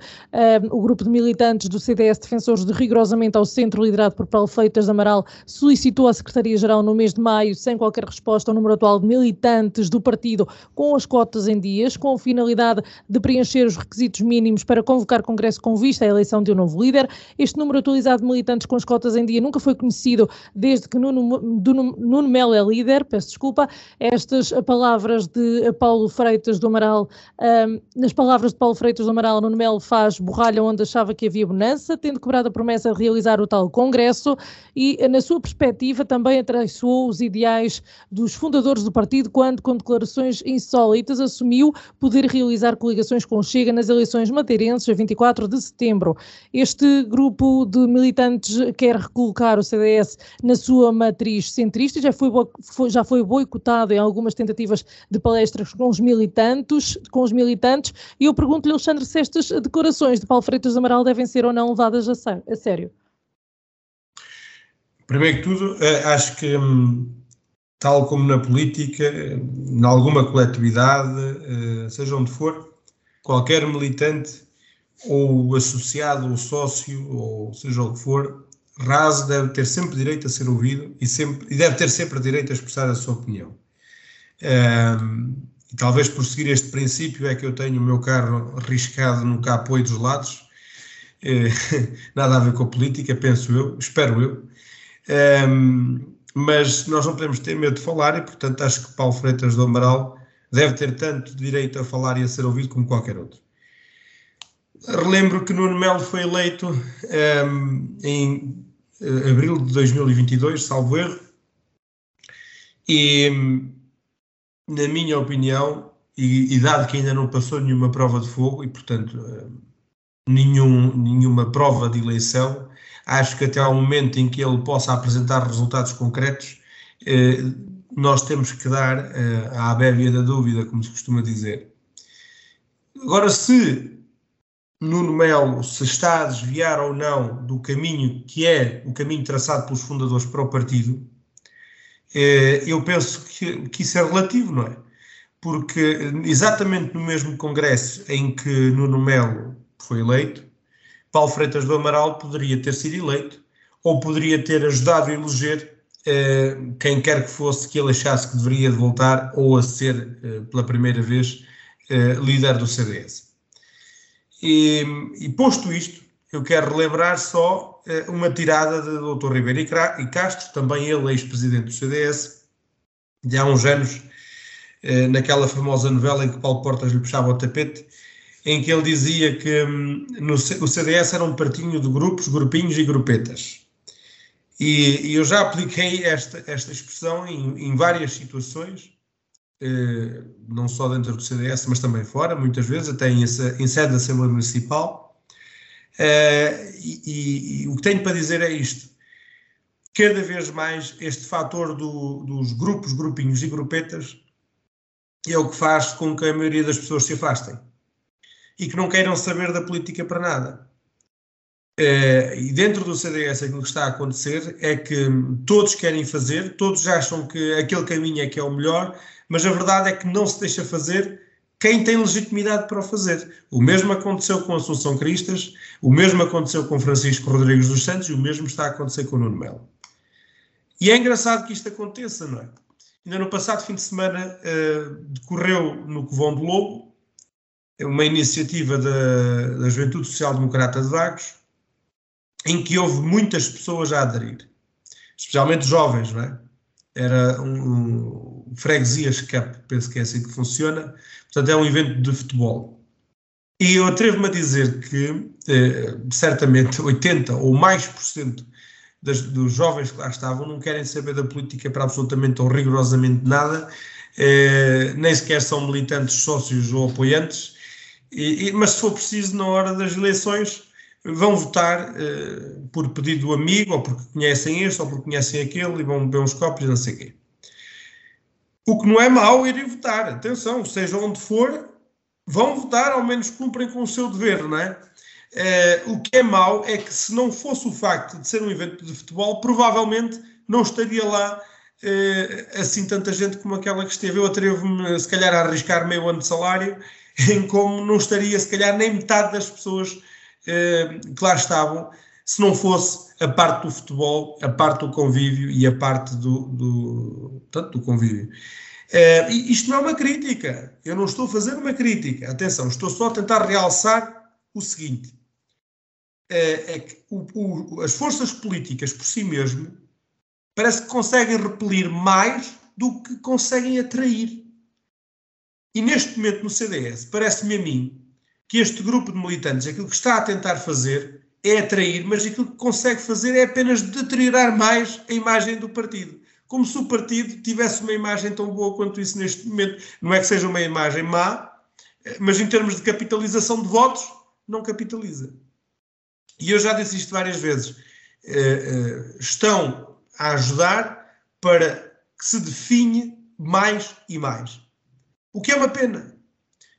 B: o grupo de militantes do CDS Defensores de Rigorosamente ao Centro, liderado por Paulo Freitas do Amaral, solicitou à Secretaria-Geral no mês de maio, sem qualquer resposta, ao número atual de militantes do partido com as cotas em dias, com a finalidade de preencher os requisitos mínimos para convocar congresso com vista à eleição de um novo líder. Este número atualizado de militantes com as cotas em dia nunca foi conhecido desde que Nuno, Nuno Melo é líder, peço desculpa. Estas palavras de Paulo Freitas do Amaral, um, nas palavras de Paulo Freitas do Amaral, Nuno Melo faz borralha onde achava que havia bonança, tendo quebrado a promessa de realizar o tal congresso e, na sua perspectiva, também atraiçoou os ideais dos fundadores do partido quando, com declarações insólitas, assumiu poder realizar coligações com Chega nas eleições madeirenses a 24 de setembro. Este grupo de militantes quer recolocar o CDS na sua matriz centrista, já foi, já foi boicotado em algumas tentativas de palestras com os militantes, com os militantes, e eu pergunto-lhe, Alexandre, se estas declarações de Paulo Freitas Amaral devem ser ou não levadas a sério.
E: Primeiro que tudo, eh, acho que, hum, tal como na política, em alguma coletividade, eh, seja onde for, qualquer militante ou associado ou sócio, ou seja o que for, raso deve ter sempre direito a ser ouvido e, sempre, e deve ter sempre direito a expressar a sua opinião. Um, e talvez por seguir este princípio é que eu tenho o meu carro riscado no capô dos lados. É, nada a ver com a política, penso eu, espero eu. Um, mas nós não podemos ter medo de falar e, portanto, acho que Paulo Freitas do Amaral deve ter tanto direito a falar e a ser ouvido como qualquer outro. Relembro que Nuno Melo foi eleito um, em abril de 2022, salvo erro, e, na minha opinião, e, e, dado que ainda não passou nenhuma prova de fogo e, portanto, uh, nenhum, nenhuma prova de eleição, acho que até ao momento em que ele possa apresentar resultados concretos, uh, nós temos que dar uh, à abévia da dúvida, como se costuma dizer. Agora, se Nuno Melo se está a desviar ou não do caminho que é o caminho traçado pelos fundadores para o partido, eh, eu penso que, que isso é relativo, não é? Porque exatamente no mesmo congresso em que Nuno Melo foi eleito, Paulo Freitas do Amaral poderia ter sido eleito ou poderia ter ajudado a eleger eh, quem quer que fosse que ele achasse que deveria voltar ou a ser eh, pela primeira vez líder do CDS. E, e, posto isto, eu quero relembrar só uh, uma tirada do Dr. Ribeiro e Castro, também ele ex-presidente do CDS, de há uns anos, uh, naquela famosa novela em que Paulo Portas lhe puxava o tapete, em que ele dizia que um, no, o CDS era um partinho de grupos, grupinhos e grupetas. E, e eu já apliquei esta, esta expressão em, em várias situações, não só dentro do CDS, mas também fora, muitas vezes, até em, em sede da Assembleia Municipal. Eh, e, e, e, o que tenho para dizer é isto. Cada vez mais este fator do, dos grupos, grupinhos e grupetas é o que faz com que a maioria das pessoas se afastem e que não queiram saber da política para nada. Uh, e dentro do CDS aquilo que está a acontecer é que todos querem fazer, todos acham que aquele caminho é que é o melhor, mas a verdade é que não se deixa fazer quem tem legitimidade para o fazer. O mesmo aconteceu com Assunção Cristas, o mesmo aconteceu com Francisco Rodrigues dos Santos e o mesmo está a acontecer com o Nuno Melo. E é engraçado que isto aconteça, não é? Ainda no passado fim de semana uh, decorreu no Covão do Lobo uma iniciativa da, da Juventude Social Democrata de Vagos, em que houve muitas pessoas a aderir, especialmente jovens, não é? Era um freguesias cup, penso que é assim que funciona, portanto é um evento de futebol. E eu atrevo-me a dizer que eh, certamente 80 ou mais por cento das, dos jovens que lá estavam não querem saber da política para absolutamente ou rigorosamente nada, eh, nem sequer são militantes, sócios ou apoiantes, e, e, mas se for preciso, na hora das eleições, vão votar uh, por pedido do amigo, ou porque conhecem este, ou porque conhecem aquele, e vão beber uns copos não sei o quê. O que não é mau irem votar, atenção, seja onde for, vão votar, ao menos cumprem com o seu dever, não é? Uh, o que é mau é que se não fosse o facto de ser um evento de futebol, provavelmente não estaria lá uh, assim tanta gente como aquela que esteve. Eu atrevo-me, se calhar, a arriscar meio ano de salário, em como não estaria, se calhar, nem metade das pessoas uh, que lá estavam, se não fosse a parte do futebol, a parte do convívio e a parte do, do, tanto do convívio. Uh, isto não é uma crítica, eu não estou a fazer uma crítica, atenção, estou só a tentar realçar o seguinte: uh, é que o, o, as forças políticas por si mesmo parece que conseguem repelir mais do que conseguem atrair. E neste momento no CDS, parece-me a mim que este grupo de militantes, aquilo que está a tentar fazer é atrair, mas aquilo que consegue fazer é apenas deteriorar mais a imagem do partido. Como se o partido tivesse uma imagem tão boa quanto isso neste momento. Não é que seja uma imagem má, mas em termos de capitalização de votos, não capitaliza. E eu já disse isto várias vezes. Eh, eh, estão a ajudar para que se define mais e mais. O que é uma pena.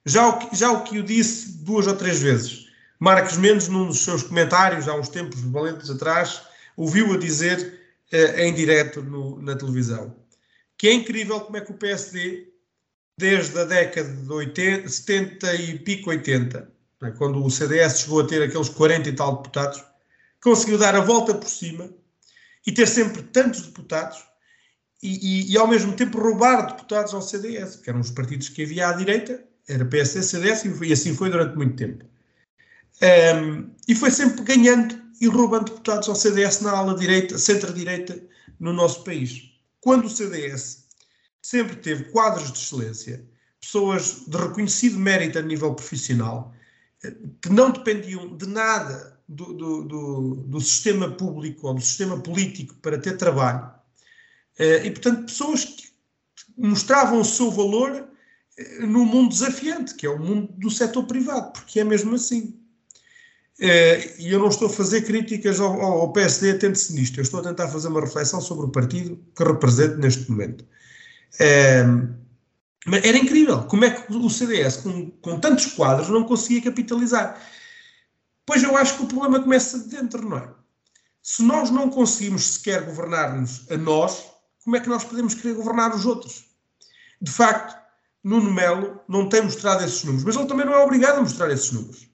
E: Já o que, já o que eu disse duas ou três vezes. Marcos Mendes, num dos seus comentários, há uns tempos valentes atrás, ouviu-a dizer uh, em direto no, na televisão que é incrível como é que o PSD, desde a década de 80, 70 e pico 80, né, quando o CDS chegou a ter aqueles 40 e tal deputados, conseguiu dar a volta por cima e ter sempre tantos deputados e, e, e, ao mesmo tempo roubar deputados ao CDS, que eram os partidos que havia à direita, era PSD, CDS e, assim foi durante muito tempo. Um, e foi sempre ganhando e roubando deputados ao CDS na ala direita, centro-direita no nosso país. Quando o CDS sempre teve quadros de excelência, pessoas de reconhecido mérito a nível profissional, eh, que não dependiam de nada do, do, do, do sistema público ou do sistema político para ter trabalho, eh, e portanto pessoas que mostravam o seu valor eh, no mundo desafiante, que é o mundo do setor privado, porque é mesmo assim. Eh, e eu não estou a fazer críticas ao, ao PSD, atente-se nisto. Eu estou a tentar fazer uma reflexão sobre o partido que represento neste momento. É, mas era incrível como é que o CDS, com, com tantos quadros, não conseguia capitalizar. Pois eu acho que o problema começa de dentro, não é? Se nós não conseguimos sequer governar-nos a nós, como é que nós podemos querer governar os outros? De facto, Nuno Melo não tem mostrado esses números, mas ele também não é obrigado a mostrar esses números.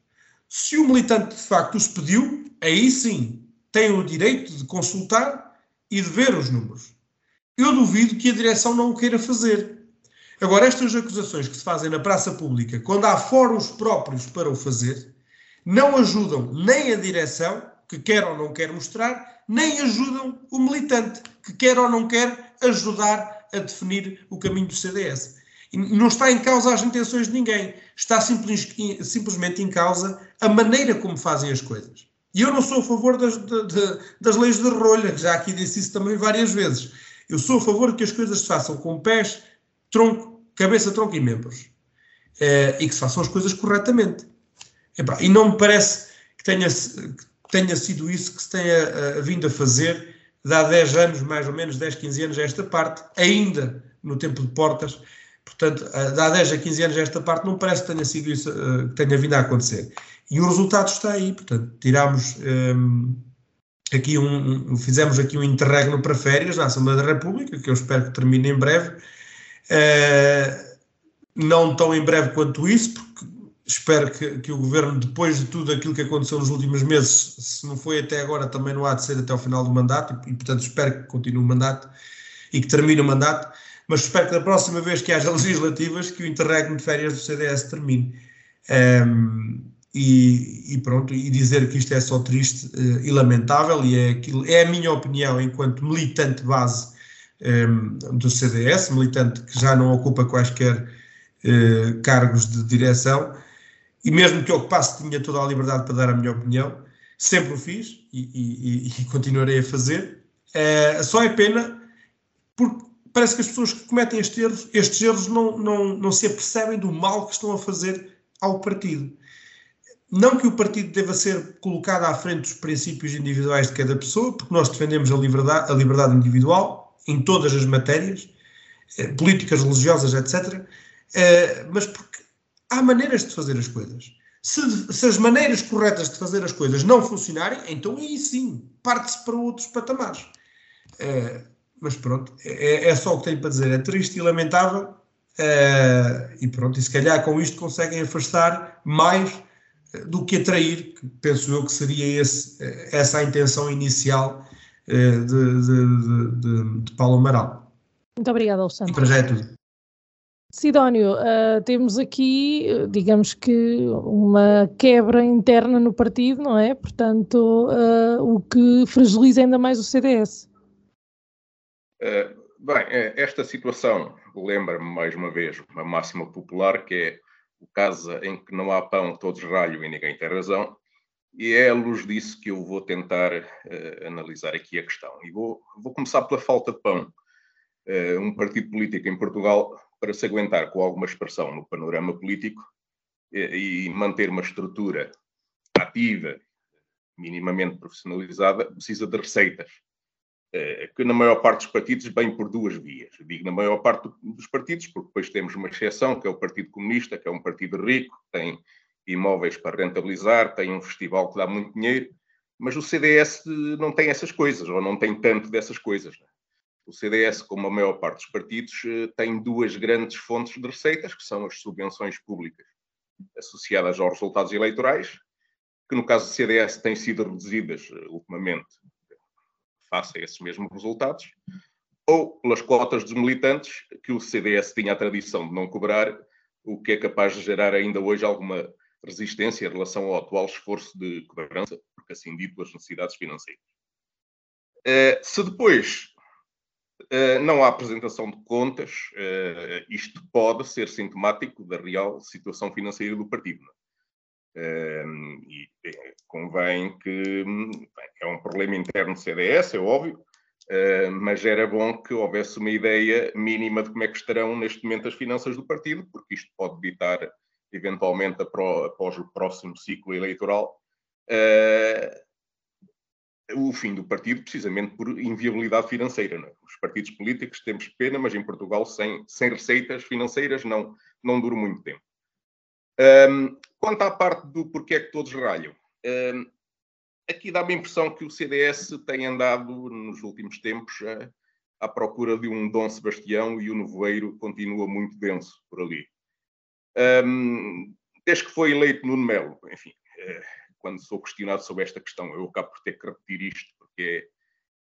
E: Se o militante de facto os pediu, aí sim tem o direito de consultar e de ver os números. Eu duvido que a direção não o queira fazer. Agora, estas acusações que se fazem na praça pública, quando há fóruns próprios para o fazer, não ajudam nem a direção, que quer ou não quer mostrar, nem ajudam o militante, que quer ou não quer ajudar a definir o caminho do CDS. Não está em causa as intenções de ninguém, está simples, simplesmente em causa a maneira como fazem as coisas. E eu não sou a favor das, de, de, das leis de rolha, já aqui disse isso também várias vezes. Eu sou a favor que as coisas se façam com pés, tronco, cabeça, tronco e membros. Eh, e que se façam as coisas corretamente. e não me parece que tenha, que tenha sido isso que se tenha uh, vindo a fazer de há 10 anos, mais ou menos 10, 15 anos, esta parte, ainda no tempo de Portas, Portanto, há 10 a 15 anos esta parte não parece que tenha sido isso uh, que tenha vindo a acontecer. E o resultado está aí, portanto, tirámos um, aqui um, fizemos aqui um interregno para férias na Assembleia da República, que eu espero que termine em breve. Uh, não tão em breve quanto isso, porque espero que, que, o Governo, depois de tudo aquilo que aconteceu nos últimos meses, se não foi até agora, também não há de ser até ao final do mandato, e portanto espero que continue o mandato e que termine o mandato mas espero que da próxima vez que haja legislativas que o interregno de férias do CDS termine. Um, e, e, pronto, e dizer que isto é só triste uh, e lamentável, e é, aquilo, é a minha opinião enquanto militante base um, do CDS, militante que já não ocupa quaisquer uh, cargos de direção, e mesmo que ocupasse, tinha toda a liberdade para dar a minha opinião, sempre o fiz e, e, e continuarei a fazer. Uh, só é pena porque parece que as pessoas que cometem estes erros, estes erros não, não, não se apercebem do mal que estão a fazer ao partido. Não que o partido deva ser colocado à frente dos princípios individuais de cada pessoa, porque nós defendemos a liberdade, a liberdade individual em todas as matérias, eh, políticas, religiosas, etc. Eh, mas porque há maneiras de fazer as coisas. Se, se, as maneiras corretas de fazer as coisas não funcionarem, então aí sim, parte-se para outros patamares. Uh, mas pronto, é, é, só o que tenho para dizer. É triste e lamentável. Uh, e pronto, e se calhar com isto conseguem afastar mais do que atrair, que penso eu que seria esse, essa a intenção inicial de, de, de, de Paulo Amaral.
B: Muito obrigada, Alexandre.
E: Para já é tudo.
B: Sidónio, uh, temos aqui, digamos que, uma quebra interna no partido, não é? Portanto, uh, o que fragiliza ainda mais o CDS.
F: Uh, bem, esta situação lembra-me mais uma vez uma máxima popular que é o caso em que não há pão, todos ralho e ninguém tem razão. E é à luz disso que eu vou tentar analisar aqui a questão. E vou, vou começar pela falta de pão. um partido político em Portugal para se aguentar com alguma expressão no panorama político e manter uma estrutura ativa, minimamente profissionalizada, precisa de receitas. Eh, que na maior parte dos partidos vem por duas vias. Eu digo na maior parte dos partidos, porque depois temos uma exceção, que é o Partido Comunista, que é um partido rico, tem imóveis para rentabilizar, tem um festival que dá muito dinheiro, mas o CDS não tem essas coisas, ou não tem tanto dessas coisas. Né? O CDS, como a maior parte dos partidos, eh, tem duas grandes fontes de receitas, que são as subvenções públicas associadas aos resultados eleitorais, que no caso do CDS têm sido reduzidas eh, ultimamente face a esses mesmos resultados, ou pelas cotas dos militantes, que o CDS tinha a tradição de não cobrar, o que é capaz de gerar ainda hoje alguma resistência em relação ao atual esforço de cobrança, porque assim dito, as necessidades financeiras. Eh, se depois eh, não há apresentação de contas, uh, isto pode ser sintomático da real situação financeira do partido. Uh, e convém que bem, é um problema interno do CDS, é óbvio, mas era bom que houvesse uma ideia mínima de como é que estarão neste momento as finanças do partido, porque isto pode ditar eventualmente após o próximo ciclo eleitoral o fim do partido precisamente por inviabilidade financeira. É? Os partidos políticos temos pena, mas em Portugal sem, sem receitas financeiras não, não dura muito tempo. Um, quanto à parte do porquê é que todos ralham, um, aqui dá-me a impressão que o CDS tem andado nos últimos tempos à procura de um Dom Sebastião e o nevoeiro continua muito denso por ali. Um, desde que foi eleito Nuno Melo, enfim, uh, quando sou questionado sobre esta questão, eu acabo por ter que repetir isto, porque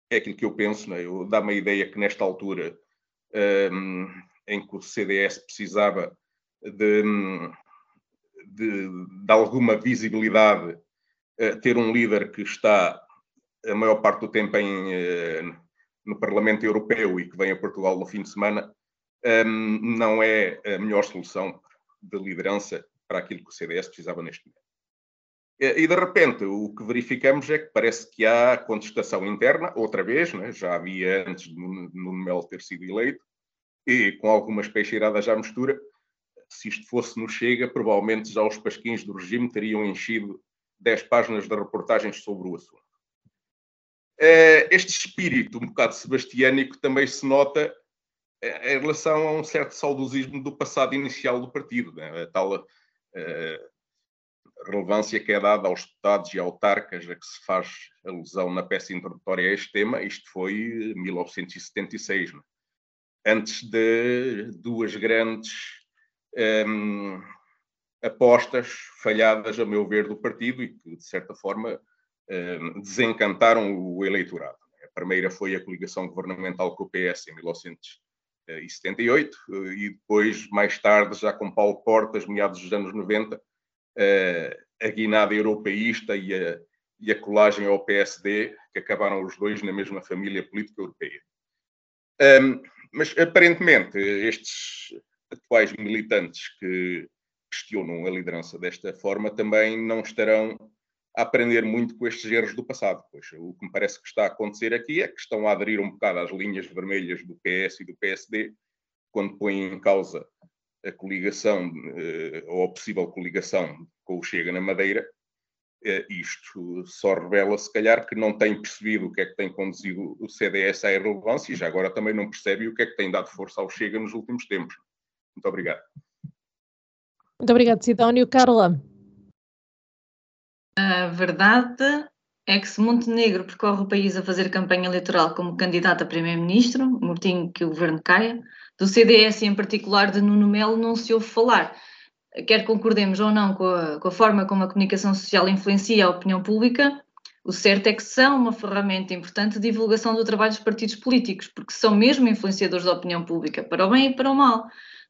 F: é, é aquilo que eu penso, né? eu dá-me a ideia que nesta altura um, em que o CDS precisava de, de, de alguma visibilidade, uh, ter um líder que está a maior parte do tempo em, uh, no Parlamento Europeu e que vem a Portugal no fim de semana, um, não é a melhor solução de liderança para aquilo que o CDS precisava neste momento. E de repente o que verificamos é que parece que há contestação interna, outra vez, né? já havia antes de Nuno Melo ter sido eleito, e com algumas peixeiradas à mistura, se isto fosse no Chega, provavelmente já os pasquins do regime teriam enchido 10 páginas de reportagens sobre o assunto. Eh, este espírito um bocado sebastiânico também se nota eh, em relação a um certo saudosismo do passado inicial do partido, né? a tal uh, relevância que é dada aos deputados e autarcas a que se faz alusão na peça introdutória a este tema, isto foi 1976, né? antes de duas grandes um, apostas falhadas, a meu ver, do partido e que, de certa forma, um, desencantaram o eleitorado. A primeira foi a coligação governamental com o PS em 1978 e depois, mais tarde, já com Paulo Portas, meados dos anos 90, a guinada europeísta e a, e a colagem ao PSD, que acabaram os dois na mesma família política europeia. Um, mas, aparentemente, estes atuais militantes que questionam a liderança desta forma também não estarão a aprender muito com estes erros do passado. Pois o que me parece que está a acontecer aqui é que estão a aderir um bocado às linhas vermelhas do PS e do PSD, quando põem em causa a coligação, eh, ou a possível coligação com o Chega na Madeira, eh, isto só revela, se calhar, que não tem percebido o que é que tem conduzido o CDS à irrelevância e já agora também não percebe o que é que tem dado força ao Chega nos últimos tempos. Muito obrigado.
B: Muito obrigado, Sidónio. Carla.
C: A verdade é que se Montenegro percorre o país a fazer campanha eleitoral como candidato a primeiro-ministro, mortinho que o governo caia, do CDS em particular de Nuno Melo não se ouve falar. Quer concordemos ou não com a, com a forma como a comunicação social influencia a opinião pública, o certo é que são uma ferramenta importante de divulgação do trabalho dos partidos políticos, porque são mesmo influenciadores da opinião pública, para o bem e para o mal.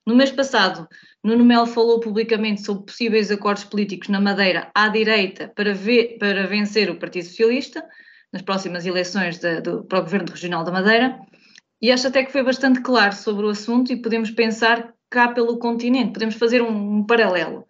C: No mês passado, Nuno Melo falou publicamente sobre possíveis acordos políticos na Madeira à direita para, ver, para vencer o Partido Socialista nas próximas eleições de, do, para o Governo Regional da Madeira e acho até que foi bastante claro sobre o assunto e podemos pensar cá pelo continente, podemos fazer um, um paralelo.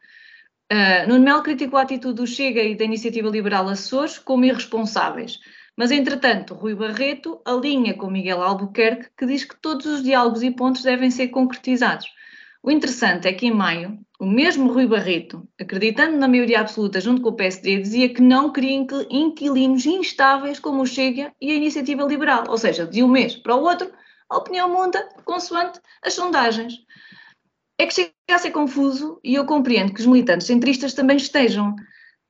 C: Uh, Nuno Melo criticou a atitude do Chega e da Iniciativa Liberal Açores como irresponsáveis, mas entretanto Rui Barreto alinha com Miguel Albuquerque que diz que todos os diálogos e pontos devem ser concretizados. O interessante é que em maio, o mesmo Rui Barreto, acreditando na maioria absoluta junto com o PSD, dizia que não queria inquilinos instáveis como o Chega e a Iniciativa Liberal, ou seja, de um mês para o outro, a opinião muda consoante as sondagens. É que chega a ser confuso e eu compreendo que os militantes centristas também estejam.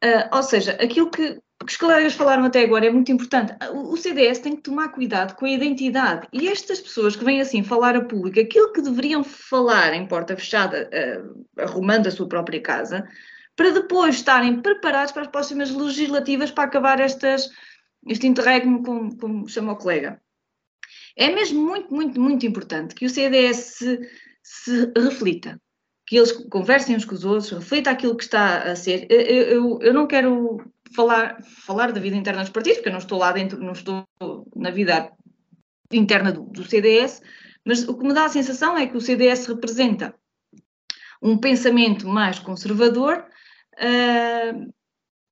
C: Uh, ou seja, aquilo que que os colegas falaram até agora é muito importante. O CDS tem que tomar cuidado com a identidade. E estas pessoas que vêm assim falar a público, aquilo que deveriam falar em porta fechada, uh, arrumando a sua própria casa, para depois estarem preparados para as próximas legislativas para acabar estas, este interregno, como, como chama o colega. É mesmo muito, muito, muito importante que o CDS se, se reflita, que eles conversem uns com os outros, reflita aquilo que está a ser. Eu, eu, eu não quero falar, falar da vida interna dos partidos, porque eu não estou lá dentro, não estou na vida interna do, do CDS, mas o que me dá a sensação é que o CDS representa um pensamento mais conservador uh,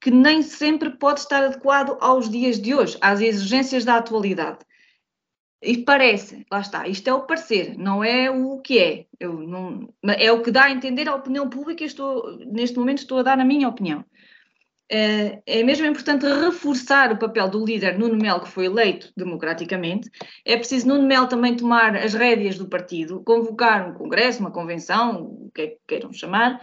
C: que nem sempre pode estar adequado aos dias de hoje, às exigências da atualidade. E parece, lá está, isto é o parecer, não é o que é. Não, é o que dá a entender a opinião pública e estou, neste momento estou a dar a minha opinião. Eh, é mesmo importante reforçar o papel do líder Nuno Melo, que foi eleito democraticamente. É preciso Nuno Melo também tomar as rédeas do partido, convocar um congresso, uma convenção, o que é que queiram chamar,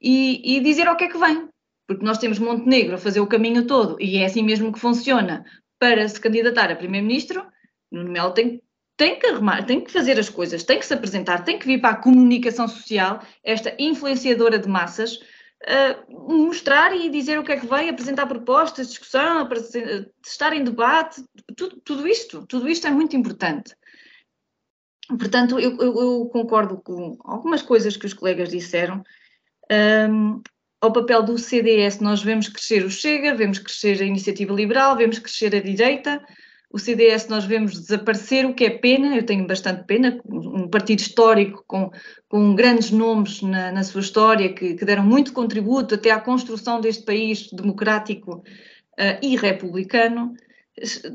C: e, e dizer ao que é que vem. Porque nós temos Montenegro a fazer o caminho todo, e é assim mesmo que funciona. Para se candidatar a primeiro-ministro, Nuno Melo tem, tem que arrumar, tem que fazer as coisas, tem que se apresentar, tem que vir para a comunicação social, esta influenciadora de massas, mostrar e dizer o que é que vem, apresentar propostas, discussão, estar em debate, tudo, tudo isto, tudo isto é muito importante. Portanto, eu, eu, eu concordo com algumas coisas que os colegas disseram. Um, ao papel do CDS, nós vemos crescer o Chega, vemos crescer a Iniciativa Liberal, vemos crescer a direita, o CDS nós vemos desaparecer, o que é pena, eu tenho bastante pena, um partido histórico com, com grandes nomes na, na sua história, que, que, deram muito contributo até à construção deste país democrático uh, e republicano,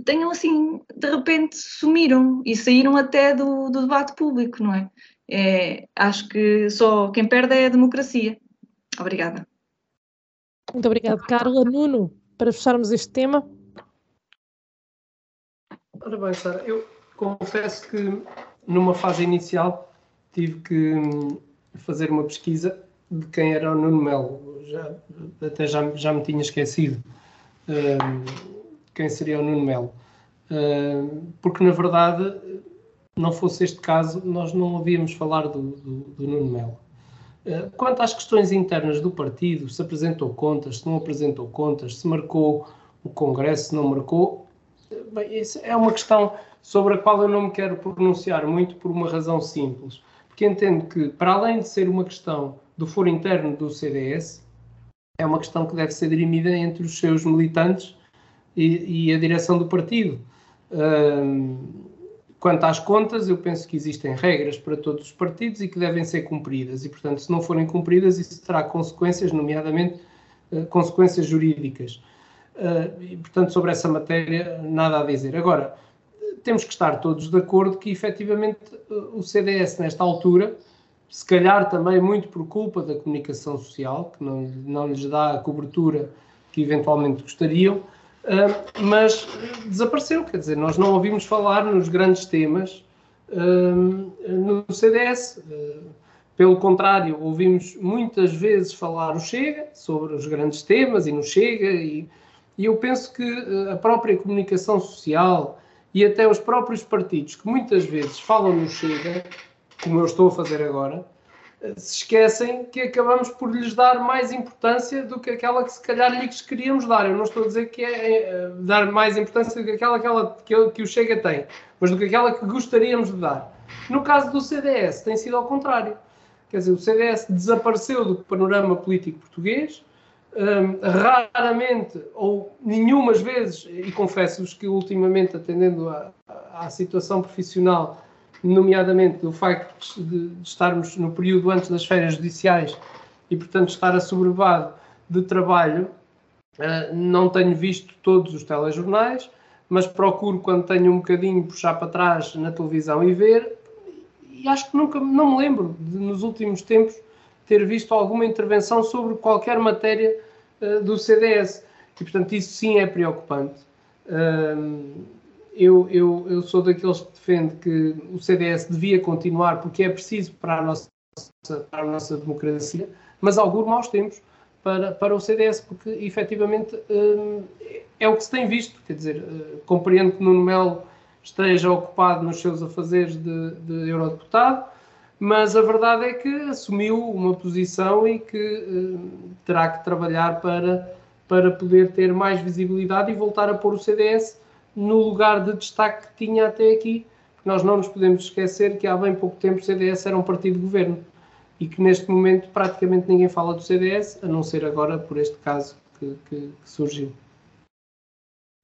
C: tenham assim, de repente sumiram e saíram até do, do debate público, não é? é? Acho que só quem perde é a democracia. Obrigada.
B: Muito obrigada, Carla. Nuno, para fecharmos este tema.
D: Ora bem, Sara, eu confesso que numa fase inicial tive que hum, fazer uma pesquisa de quem era o Nuno Melo. Já, até já, já me tinha esquecido uh, quem seria o Nuno Melo. Uh, porque, na verdade, não fosse este caso, nós não ouvíamos falar do, do, do Nuno Melo. Quanto às questões internas do partido, se apresentou contas, se não apresentou contas, se marcou o Congresso, se não marcou, Bem, isso é uma questão sobre a qual eu não me quero pronunciar muito por uma razão simples. Porque entendo que, para além de ser uma questão do foro interno do CDS, é uma questão que deve ser dirimida entre os seus militantes e, e a direção do partido. quanto às contas, eu penso que existem regras para todos os partidos e que devem ser cumpridas. E, portanto, se não forem cumpridas, isso terá consequências, nomeadamente uh, consequências jurídicas. Uh, e, portanto, sobre essa matéria, nada a dizer. Agora, temos que estar todos de acordo que, efetivamente, o CDS, nesta altura, se calhar também muito por culpa da comunicação social, que não, não lhes dá a cobertura que eventualmente gostariam, uh, mas desapareceu. Quer dizer, nós não ouvimos falar nos grandes temas uh, no CDS. Pelo contrário, ouvimos muitas vezes falar o Chega sobre os grandes temas e no Chega e E eu penso que a própria comunicação social e até os próprios partidos, que muitas vezes falam no Chega, como eu estou a fazer agora, se esquecem que acabamos por lhes dar mais importância do que aquela que se calhar lhes queríamos dar. Eu não estou a dizer que é, é dar mais importância do que aquela, aquela que, que o Chega tem, mas do que aquela que gostaríamos de dar. No caso do CDS, tem sido ao contrário. Quer dizer, o CDS desapareceu do panorama político português, raramente ou nenhumas vezes, e confesso-vos que ultimamente, atendendo à, à situação profissional, nomeadamente do facto de, estarmos no período antes das férias judiciais e, portanto, estar assoberbado de trabalho, uh, não tenho visto todos os telejornais, mas procuro, quando tenho um bocadinho, puxar para trás na televisão e ver, e acho que nunca, não me lembro de, nos últimos tempos, ter visto alguma intervenção sobre qualquer matéria uh, do CDS. E, portanto, isso sim é preocupante. Uh, eu, eu, eu sou daqueles que defende que o CDS devia continuar porque é preciso para a nossa, para a nossa democracia, mas auguro maus tempos para, para o CDS, porque efetivamente é o que se tem visto. Quer dizer, uh, compreendo que Nuno Melo esteja ocupado nos seus afazeres de, de eurodeputado, mas a verdade é que assumiu uma posição e que uh, terá que trabalhar para, para poder ter mais visibilidade e voltar a pôr o CDS no lugar de destaque que tinha até aqui. Nós não nos podemos esquecer que há bem pouco tempo o CDS era um partido de governo e que neste momento praticamente ninguém fala do CDS, a não ser agora por este caso que, que, que surgiu.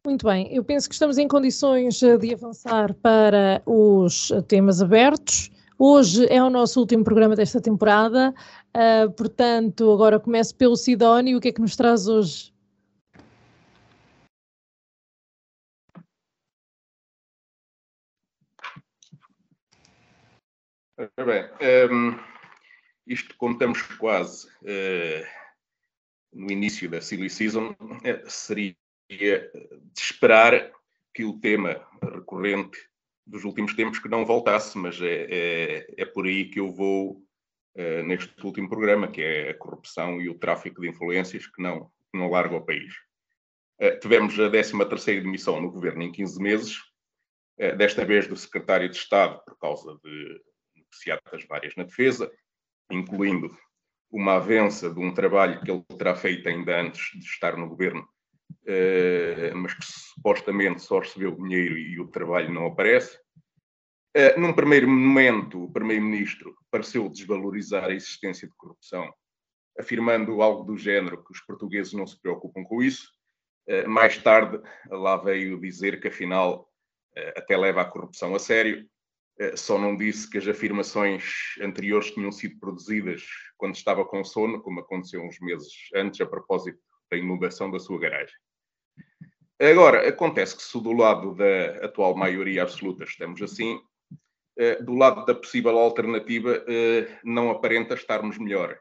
B: Muito bem, eu penso que estamos em condições eh, de avançar para os temas abertos. Hoje é o nosso último programa desta temporada, uh, portanto, agora começo pelo Sidónio. O que é que nos traz hoje?
F: Bem, um, ehm, isto como estamos quase uh, no início da silly season, uh, seria de esperar que o tema recorrente dos últimos tempos que não voltasse, mas é, é, é por aí que eu vou uh, neste último programa, que é a corrupção e o tráfico de influências que não, que não larga o país. Uh, tivemos a 13ª demissão no governo em 15 meses, uh, desta vez do secretário de Estado por causa de negociatas várias na defesa, incluindo uma avença de um trabalho que ele terá feito ainda antes de estar no governo, eh, mas que supostamente só recebeu dinheiro e o trabalho não aparece. Eh, num primeiro momento, o Primeiro-Ministro pareceu desvalorizar a existência de corrupção, afirmando algo do género que os portugueses não se preocupam com isso. Eh, mais tarde, lá veio dizer que, afinal, até leva a corrupção a sério eh, só não disse que as afirmações anteriores tinham sido produzidas quando estava com sono, como aconteceu uns meses antes, a propósito da inundação da sua garagem. Agora, acontece que se do lado da atual maioria absoluta estamos assim, eh, do lado da possível alternativa eh, não aparenta estarmos melhor.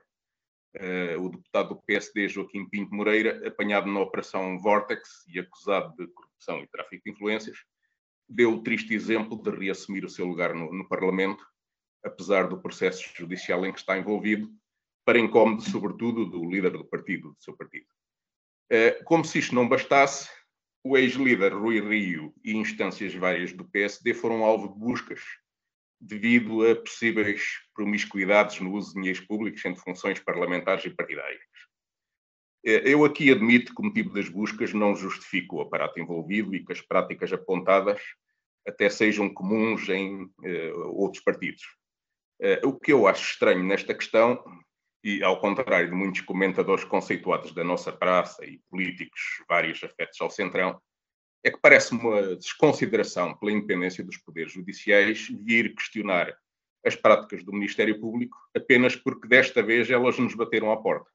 F: O deputado do PSD, Joaquim Pinto Moreira, apanhado na Operação Vortex e acusado de corrupção e tráfico de influências, deu o triste exemplo de reassumir o seu lugar no, no Parlamento, apesar do processo judicial em que está envolvido, para incómodo, sobretudo, do líder do partido, do seu partido. Eh, como se isto não bastasse, o ex-líder Rui Rio e instâncias várias do PSD foram alvo de buscas devido a possíveis promiscuidades no uso de dinheiros públicos entre funções parlamentares e partidárias. Eh, eu aqui admito que o motivo das buscas não justifica o aparato envolvido e que as práticas apontadas até sejam comuns em uh, outros partidos. Uh, o que eu acho estranho nesta questão, e ao contrário de muitos comentadores conceituados da nossa praça e políticos vários afetos ao centrão, é que parece uma desconsideração pela independência dos poderes judiciais vir questionar as práticas do Ministério Público apenas porque desta vez elas nos bateram à porta.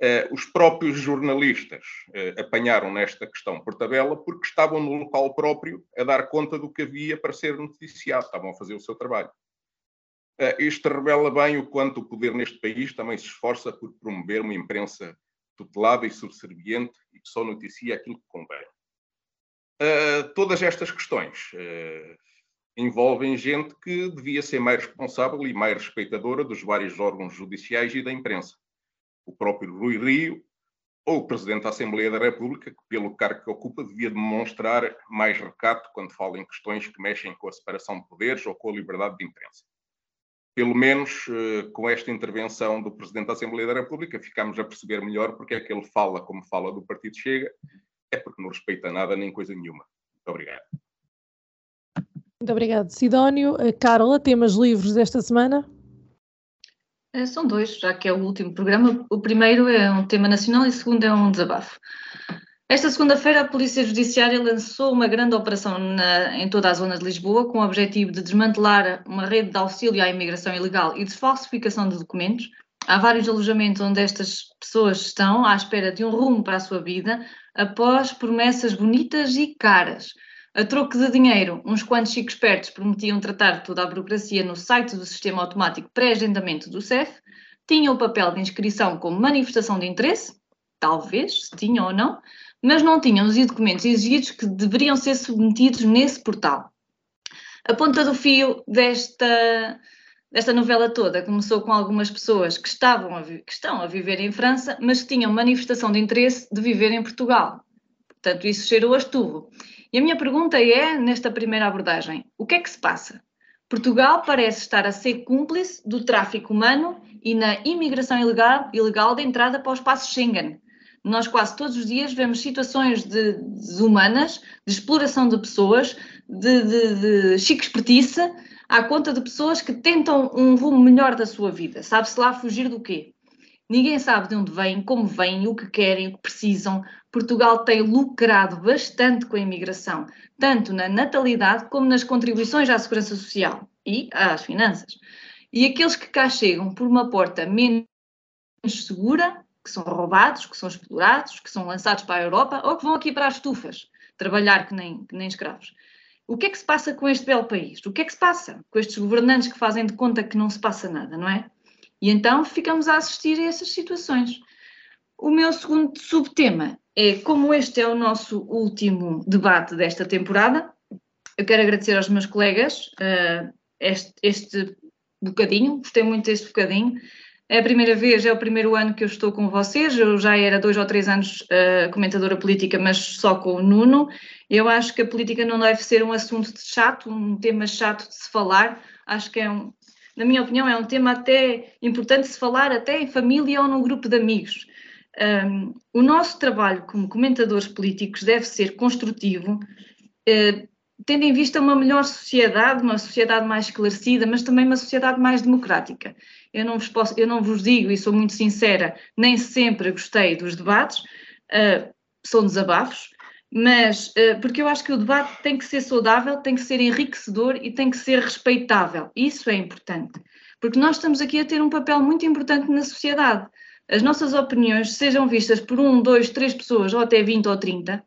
F: Uh, os próprios jornalistas uh, apanharam nesta questão por tabela porque estavam no local próprio a dar conta do que havia para ser noticiado, estavam a fazer o seu trabalho. Uh, isto revela bem o quanto o poder neste país também se esforça por promover uma imprensa tutelada e subserviente e que só noticia aquilo que convém. todas estas questões envolvem gente que devia ser mais responsável e mais respeitadora dos vários órgãos judiciais e da imprensa o próprio Rui Rio, ou o Presidente da Assembleia da República, que pelo cargo que ocupa devia demonstrar mais recato quando fala em questões que mexem com a separação de poderes ou com a liberdade de imprensa. Pelo menos eh, com esta intervenção do Presidente da Assembleia da República ficamos a perceber melhor porque é que ele fala como fala do Partido Chega, é porque não respeita nada nem coisa nenhuma. Muito obrigado.
B: Muito obrigado, Sidónio. Eh, Carla, temas livres desta semana?
C: Eh, são dois, já que é o último programa. O primeiro é um tema nacional e o segundo é um desabafo. Esta segunda-feira, a Polícia Judiciária lançou uma grande operação na, em toda a zona de Lisboa com o objetivo de desmantelar uma rede de auxílio à imigração ilegal e de falsificação de documentos. Há vários alojamentos onde estas pessoas estão à espera de um rumo para a sua vida após promessas bonitas e caras. A troco de dinheiro, uns quantos chicos espertos prometiam tratar toda a burocracia no site do Sistema Automático Pré-Agendamento do CEF, tinham o papel de inscrição como manifestação de interesse, talvez, se tinham ou não, mas não tinham os documentos exigidos que deveriam ser submetidos nesse portal. A ponta do fio desta, desta novela toda começou com algumas pessoas que, estavam a, que estão a viver em França, mas que tinham manifestação de interesse de viver em Portugal. Portanto, isso cheirou a esturro. E a minha pergunta é, nesta primeira abordagem, o que é que se passa? Portugal parece estar a ser cúmplice do tráfico humano e na imigração ilegal, ilegal de entrada para o espaço Schengen. Nós quase todos os dias vemos situações de, desumanas, de exploração de pessoas, de, de, de chique espertice, à conta de pessoas que tentam um rumo melhor da sua vida. Sabe-se lá fugir do quê? Ninguém sabe de onde vêm, como vêm, o que querem, o que precisam. Portugal tem lucrado bastante com a imigração, tanto na natalidade como nas contribuições à segurança social e às finanças. E aqueles que cá chegam por uma porta menos segura, que são roubados, que são explorados, que são lançados para a Europa ou que vão aqui para as estufas trabalhar que nem, que nem escravos. O que é que se passa com este belo país? O que é que se passa com estes governantes que fazem de conta que não se passa nada, não é? E então ficamos a assistir a essas situações. O meu segundo subtema é como este é o nosso último debate desta temporada. Eu quero agradecer aos meus colegas uh, este, este bocadinho, gostei muito deste bocadinho. É a primeira vez, é o primeiro ano que eu estou com vocês. Eu já era dois ou três anos uh, comentadora política, mas só com o Nuno. Eu acho que a política não deve ser um assunto chato, um tema chato de se falar. Acho que é um, na minha opinião, é um tema até importante se falar até em família ou num grupo de amigos. Um, o nosso trabalho como comentadores políticos deve ser construtivo, uh, tendo em vista uma melhor sociedade, uma sociedade mais esclarecida, mas também uma sociedade mais democrática. Eu não vos, posso, eu não vos digo, e sou muito sincera, nem sempre gostei dos debates, uh, são desabafos, mas uh, porque eu acho que o debate tem que ser saudável, tem que ser enriquecedor e tem que ser respeitável. Isso é importante, porque nós estamos aqui a ter um papel muito importante na sociedade. As nossas opiniões, sejam vistas por um, dois, três pessoas, ou até 20 ou 30,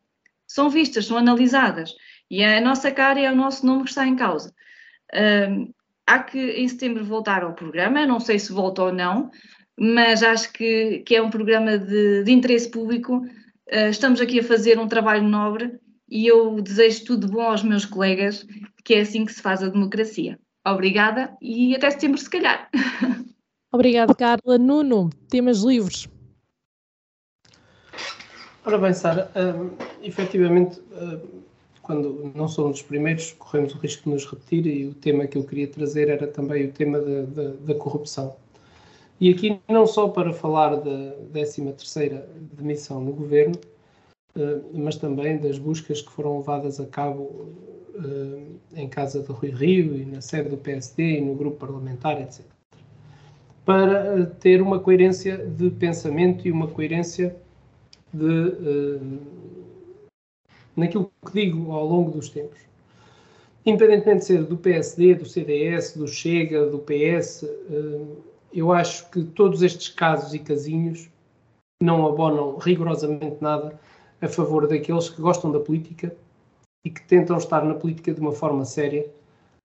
C: são vistas, são analisadas. E é a nossa cara e é o nosso nome que está em causa. Uh, há que em setembro voltar ao programa, não sei se volta ou não, mas acho que, que é um programa de, de interesse público eh, estamos aqui a fazer um trabalho nobre e eu desejo tudo de bom aos meus colegas, que é assim que se faz a democracia. Obrigada e até setembro, se calhar.
B: Obrigada, Carla. Nuno, temas livres.
D: Ora bem, Sara, um, efetivamente, um, quando não somos os primeiros, corremos o risco de nos repetir e o tema que eu queria trazer era também o tema da, da, da corrupção. E aqui não só para falar da 13ª demissão no governo, eh, mas também das buscas que foram levadas a cabo eh, em casa do Rui Rio e na sede do PSD e no grupo parlamentar, etc. Para eh, ter uma coerência de pensamento e uma coerência de, naquilo que digo ao longo dos tempos. Independentemente de ser do PSD, do CDS, do Chega, do PS, eu acho que todos estes casos e casinhos não abonam rigorosamente nada a favor daqueles que gostam da política e que tentam estar na política de uma forma séria,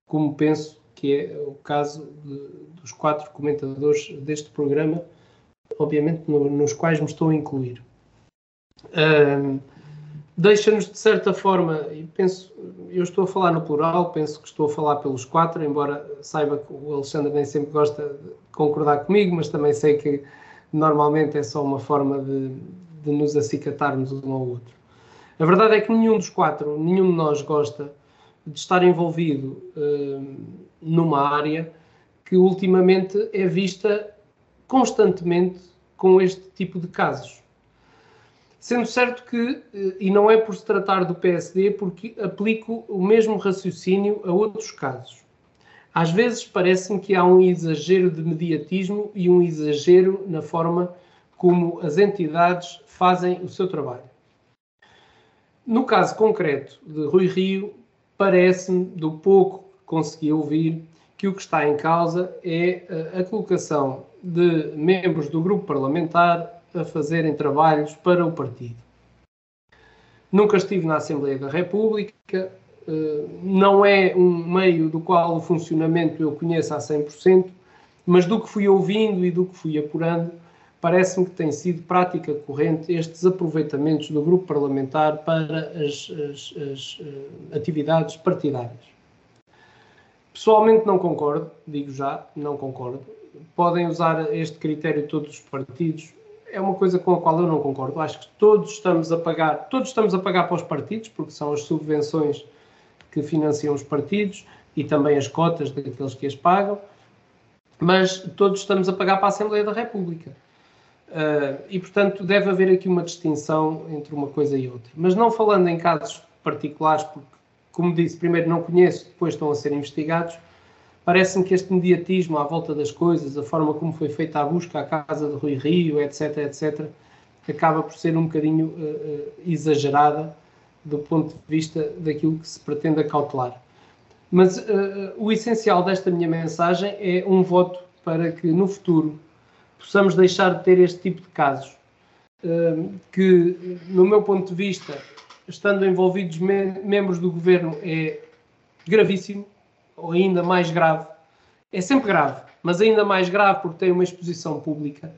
D: como penso que é o caso de, dos quatro comentadores deste programa, obviamente no, nos quais me estou a incluir. Um, Deixa-nos, de certa forma, e penso, eu estou a falar no plural, penso que estou a falar pelos quatro, embora saiba que o Alexandre nem sempre gosta de concordar comigo, mas também sei que normalmente é só uma forma de, de nos acicatarmos um ao outro. A verdade é que nenhum dos quatro, nenhum de nós gosta de estar envolvido uh, numa área que ultimamente é vista constantemente com este tipo de casos. Sendo certo que, eh, e não é por se tratar do PSD, porque aplico o mesmo raciocínio a outros casos. Às vezes parece-me que há um exagero de mediatismo e um exagero na forma como as entidades fazem o seu trabalho. No caso concreto de Rui Rio, parece-me, do pouco que consegui ouvir, que o que está em causa é eh, a colocação de membros do grupo parlamentar a fazerem trabalhos para o partido. Nunca estive na Assembleia da República, eh, não é um meio do qual o funcionamento eu conheço a 100%, mas do que fui ouvindo e do que fui apurando, parece-me que tem sido prática corrente estes aproveitamentos do grupo parlamentar para as, as, as uh, atividades partidárias. Pessoalmente não concordo, digo já, não concordo. Podem usar este critério todos os partidos. É uma coisa com a qual eu não concordo. Acho que todos estamos a pagar, todos estamos a pagar para os partidos, porque são as subvenções que financiam os partidos e também as cotas daqueles que as pagam, mas todos estamos a pagar para a Assembleia da República. Uh, e, portanto, deve haver aqui uma distinção entre uma coisa e outra. Mas não falando em casos particulares, porque como disse, primeiro não conheço, depois estão a ser investigados. Parece-me que este mediatismo à volta das coisas, a forma como foi feita a busca à casa de Rui Rio, etc., etc., acaba por ser um bocadinho uh, uh, exagerada do ponto de vista daquilo que se pretende acautelar. Mas uh, o essencial desta minha mensagem é um voto para que no futuro possamos deixar de ter este tipo de casos, que, no meu ponto de vista, estando envolvidos me membros do governo, é gravíssimo, ou ainda mais grave. É sempre grave, mas ainda mais grave porque tem uma exposição pública.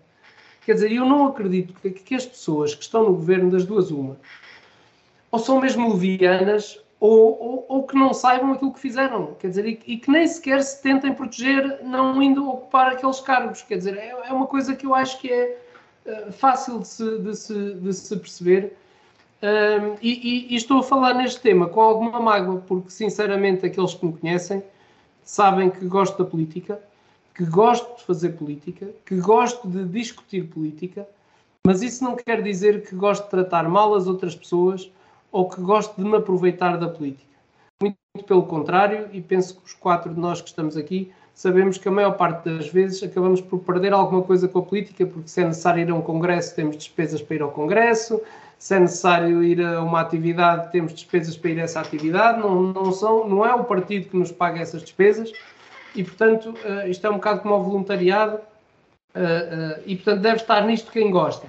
D: Quer dizer, eu não acredito que, que as pessoas que estão no governo, das duas, uma, ou são mesmo levianas, ou, ou, ou, que não saibam aquilo que fizeram, quer dizer, e, e, que nem sequer se tentem proteger não indo ocupar aqueles cargos, quer dizer, é, é uma coisa que eu acho que é uh, fácil de se, de se, de se perceber um, e, e, e, estou a falar neste tema com alguma mágoa, porque sinceramente aqueles que me conhecem sabem que gosto da política, que gosto de fazer política, que gosto de discutir política, mas isso não quer dizer que gosto de tratar mal as outras pessoas ou que gosto de me aproveitar da política. Muito pelo contrário, e penso que os quatro de nós que estamos aqui sabemos que a maior parte das vezes acabamos por perder alguma coisa com a política, porque se é necessário ir a um congresso, temos despesas para ir ao congresso, se é necessário ir a uma atividade, temos despesas para ir a essa atividade, não, não, são, não é o partido que nos paga essas despesas e, portanto, uh, isto é um bocado como o voluntariado uh, uh, e, portanto, deve estar nisto quem gosta.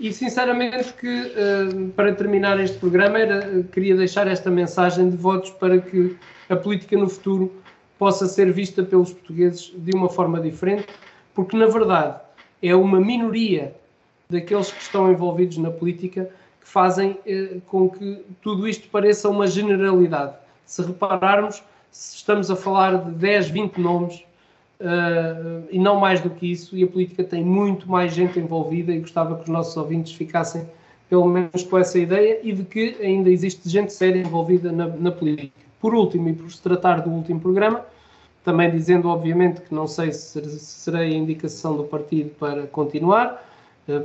D: E, sinceramente, que para terminar este programa, era, queria deixar esta mensagem de votos para que a política no futuro possa ser vista pelos portugueses de uma forma diferente, porque, na verdade, é uma minoria daqueles que estão envolvidos na política que fazem eh, com que tudo isto pareça uma generalidade. Se repararmos, estamos a falar de 10, 20 nomes uh, e não mais do que isso, e a política tem muito mais gente envolvida e gostava que os nossos ouvintes ficassem pelo menos com essa ideia e de que ainda existe gente séria envolvida na, na política. Por último, e por se tratar do último programa, também dizendo, obviamente, que não sei se serei a indicação do partido para continuar,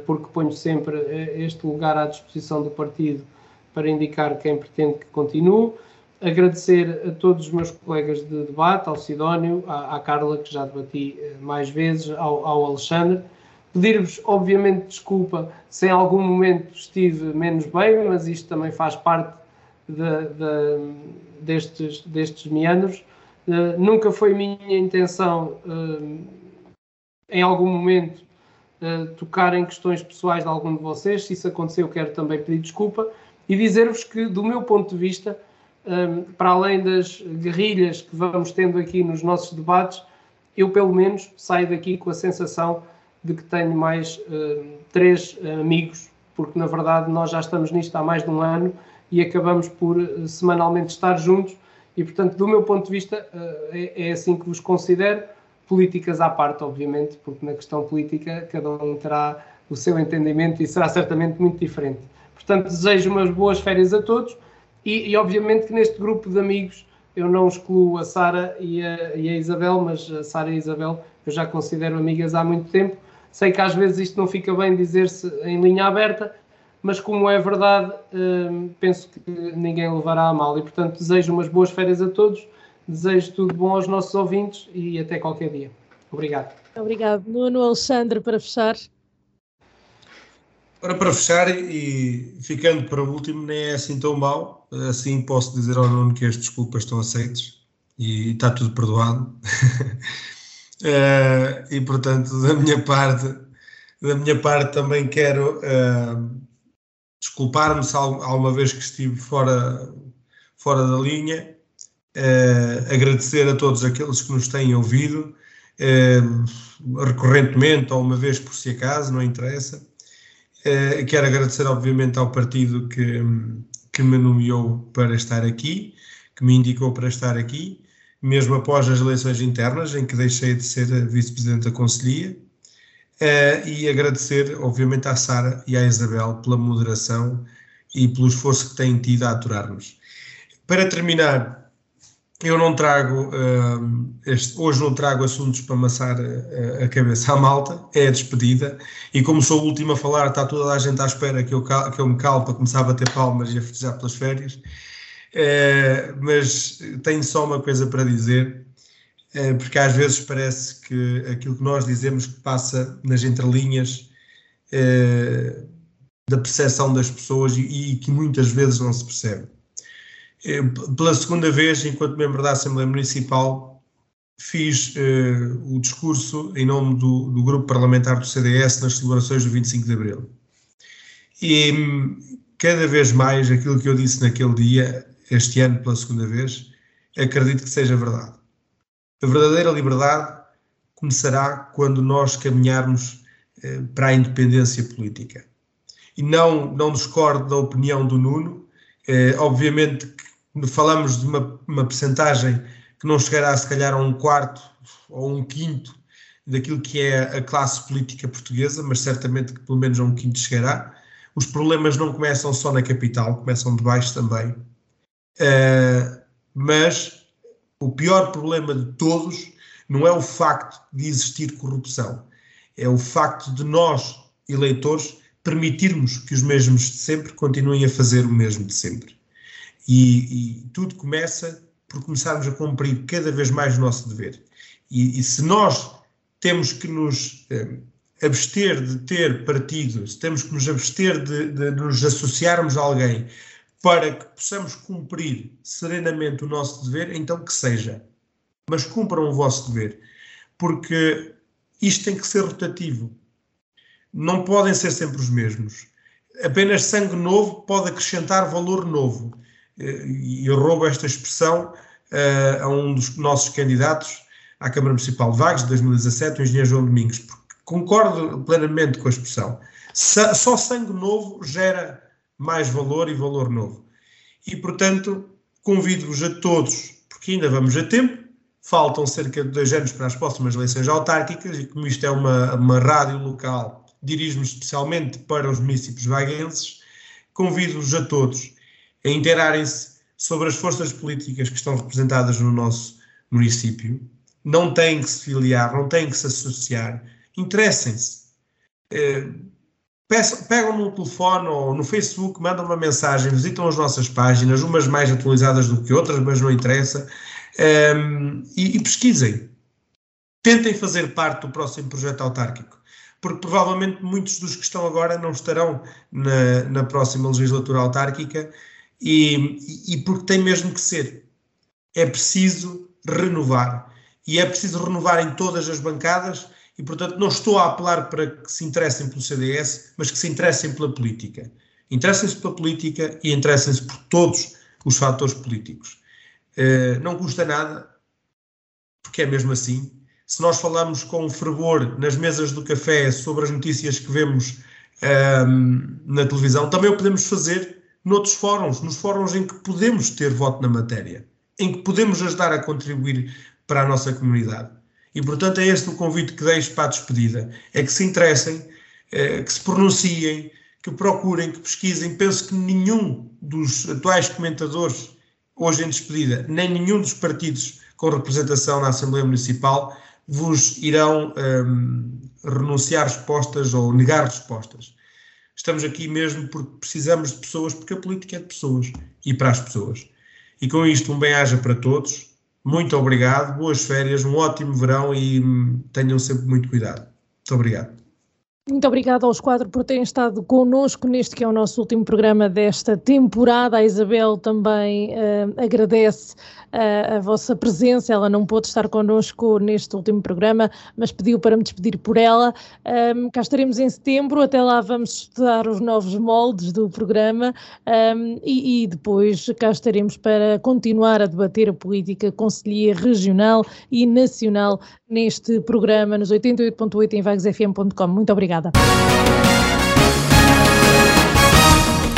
D: porque ponho sempre eh, este lugar à disposição do partido para indicar quem pretende que continue. Agradecer a todos os meus colegas de debate, ao Sidónio, à, à Carla, que já debati eh, mais vezes, ao, ao Alexandre. Pedir-vos, obviamente, desculpa se em algum momento estive menos bem, mas isto também faz parte de, de, destes, destes meandros. Uh, nunca foi minha intenção, uh, em algum momento, tocar em questões pessoais de algum de vocês. Se isso aconteceu, quero também pedir desculpa e dizer-vos que, do meu ponto de vista, um, para além das guerrilhas que vamos tendo aqui nos nossos debates, eu pelo menos saio daqui com a sensação de que tenho mais uh, três amigos, porque na verdade nós já estamos nisto há mais de um ano e acabamos por uh, semanalmente estar juntos e portanto do meu ponto de vista uh, é, é, assim que vos considero políticas à parte, obviamente, porque na questão política cada um terá o seu entendimento e será certamente muito diferente. Portanto, desejo umas boas férias a todos e, e obviamente que neste grupo de amigos eu não excluo a Sara e, e a, Isabel, mas a Sara e a Isabel eu já considero amigas há muito tempo. Sei que às vezes isto não fica bem dizer-se em linha aberta, mas como é verdade, hum, penso que ninguém levará a mal. E portanto desejo umas boas férias a todos, desejo tudo bom aos nossos ouvintes e até qualquer dia. Obrigado.
B: Obrigado. Nuno Alexandre, para fechar.
E: Ora, para fechar e ficando para o último, nem é assim tão mal. Assim posso dizer ao Nuno que as desculpas estão aceitas e está tudo perdoado. uh, e portanto, da minha parte, da minha parte também quero uh, desculpar-me se alguma vez que estive fora, fora da linha, uh, agradecer a todos aqueles que nos têm ouvido, recorrentemente ou uma vez por si acaso, não interessa Uh, quero agradecer, obviamente, ao partido que, que me nomeou para estar aqui, que me indicou para estar aqui, mesmo após as eleições internas, em que deixei de ser vice-presidente da Conselhia. Uh, e agradecer, obviamente, à Sara e à Isabel pela moderação e pelo esforço que têm tido a aturar-nos. Para terminar, eu não trago, uh, este, hoje não trago assuntos para amassar a, a, cabeça à malta, é a despedida, e como sou o último a falar, está toda a gente à espera que eu, que eu me calo para começar a bater palmas e a festejar pelas férias, uh, mas tenho só uma coisa para dizer, uh, porque às vezes parece que aquilo que nós dizemos que passa nas entrelinhas da percepção das pessoas e, e que muitas vezes não se percebe pela segunda vez, enquanto membro da Assembleia Municipal, fiz uh, o discurso em nome do, do, grupo parlamentar do CDS nas celebrações do 25 de Abril. E cada vez mais aquilo que eu disse naquele dia, este ano pela segunda vez, acredito que seja verdade. A verdadeira liberdade começará quando nós caminharmos uh, para a independência política. E não, não discordo da opinião do Nuno, Uh, obviamente que falamos de uma, uma percentagem que não chegará se calhar a um quarto ou um quinto daquilo que é a classe política portuguesa, mas certamente que pelo menos a um quinto chegará. Os problemas não começam só na capital, começam de baixo também. Uh, mas o pior problema de todos não é o facto de existir corrupção, é o facto de nós, eleitores, permitirmos que os mesmos de sempre continuem a fazer o mesmo de sempre. E, e, tudo começa por começarmos a cumprir cada vez mais o nosso dever. E, e se nós temos que nos eh, abster de ter partido, se temos que nos abster de, de nos associarmos a alguém para que possamos cumprir serenamente o nosso dever, então que seja. Mas cumpram o vosso dever, porque isto tem que ser rotativo. Não podem ser sempre os mesmos. Apenas sangue novo pode acrescentar valor novo e eu roubo esta expressão uh, a um dos nossos candidatos à Câmara Municipal de Vagos, de 2017, o engenheiro João Domingos, porque concordo plenamente com a expressão. Só sangue novo gera mais valor e valor novo. E, portanto, convido-vos a todos, porque ainda vamos a tempo, faltam cerca de dois anos para as próximas eleições autárquicas, e como isto é uma, uma rádio local, dirijo-me especialmente para os municípios vaguenses, convido-vos a todos a interarem-se sobre as forças políticas que estão representadas no nosso município. Não têm que se filiar, não têm que se associar. Interessem-se. Eh, pegam no telefone ou no Facebook, mandam uma mensagem, visitam as nossas páginas, umas mais atualizadas do que outras, mas não interessa, ehm, e, e pesquisem. Tentem fazer parte do próximo projeto autárquico porque provavelmente muitos dos que estão agora não estarão na, na próxima legislatura autárquica e, e porque tem mesmo que ser. É preciso renovar. E é preciso renovar em todas as bancadas e, portanto, não estou a apelar para que se interessem pelo CDS, mas que se interessem pela política. Interessem-se pela política e interessem-se por todos os fatores políticos. Uh, não custa nada, porque é mesmo assim. Se nós falamos com fervor nas mesas do café sobre as notícias que vemos ehm, na televisão, também o podemos fazer noutros fóruns, nos fóruns em que podemos ter voto na matéria, em que podemos ajudar a contribuir para a nossa comunidade. E, portanto, é este o convite que deixo para a despedida: é que se interessem, eh, que se pronunciem, que procurem, que pesquisem. Penso que nenhum dos atuais comentadores, hoje em despedida, nem nenhum dos partidos com representação na Assembleia Municipal vos irão um, renunciar respostas ou negar respostas. Estamos aqui mesmo porque precisamos de pessoas, porque a política é de pessoas e para as pessoas. E com isto, um bem-aja para todos. Muito obrigado, boas férias, um ótimo verão e hum, tenham sempre muito cuidado. Muito obrigado.
B: Muito obrigada aos quatro por terem estado connosco neste que é o nosso último programa desta temporada. A Isabel também uh, agradece a vossa presença. Ela não pôde estar connosco neste último programa, mas pediu para me despedir por ela. Um, cá estaremos em setembro. Até lá vamos estudar os novos moldes do programa um, e, e, depois cá estaremos para continuar a debater a política conselhia regional e nacional neste programa nos 88.8 em vagosfm.com. Muito obrigada.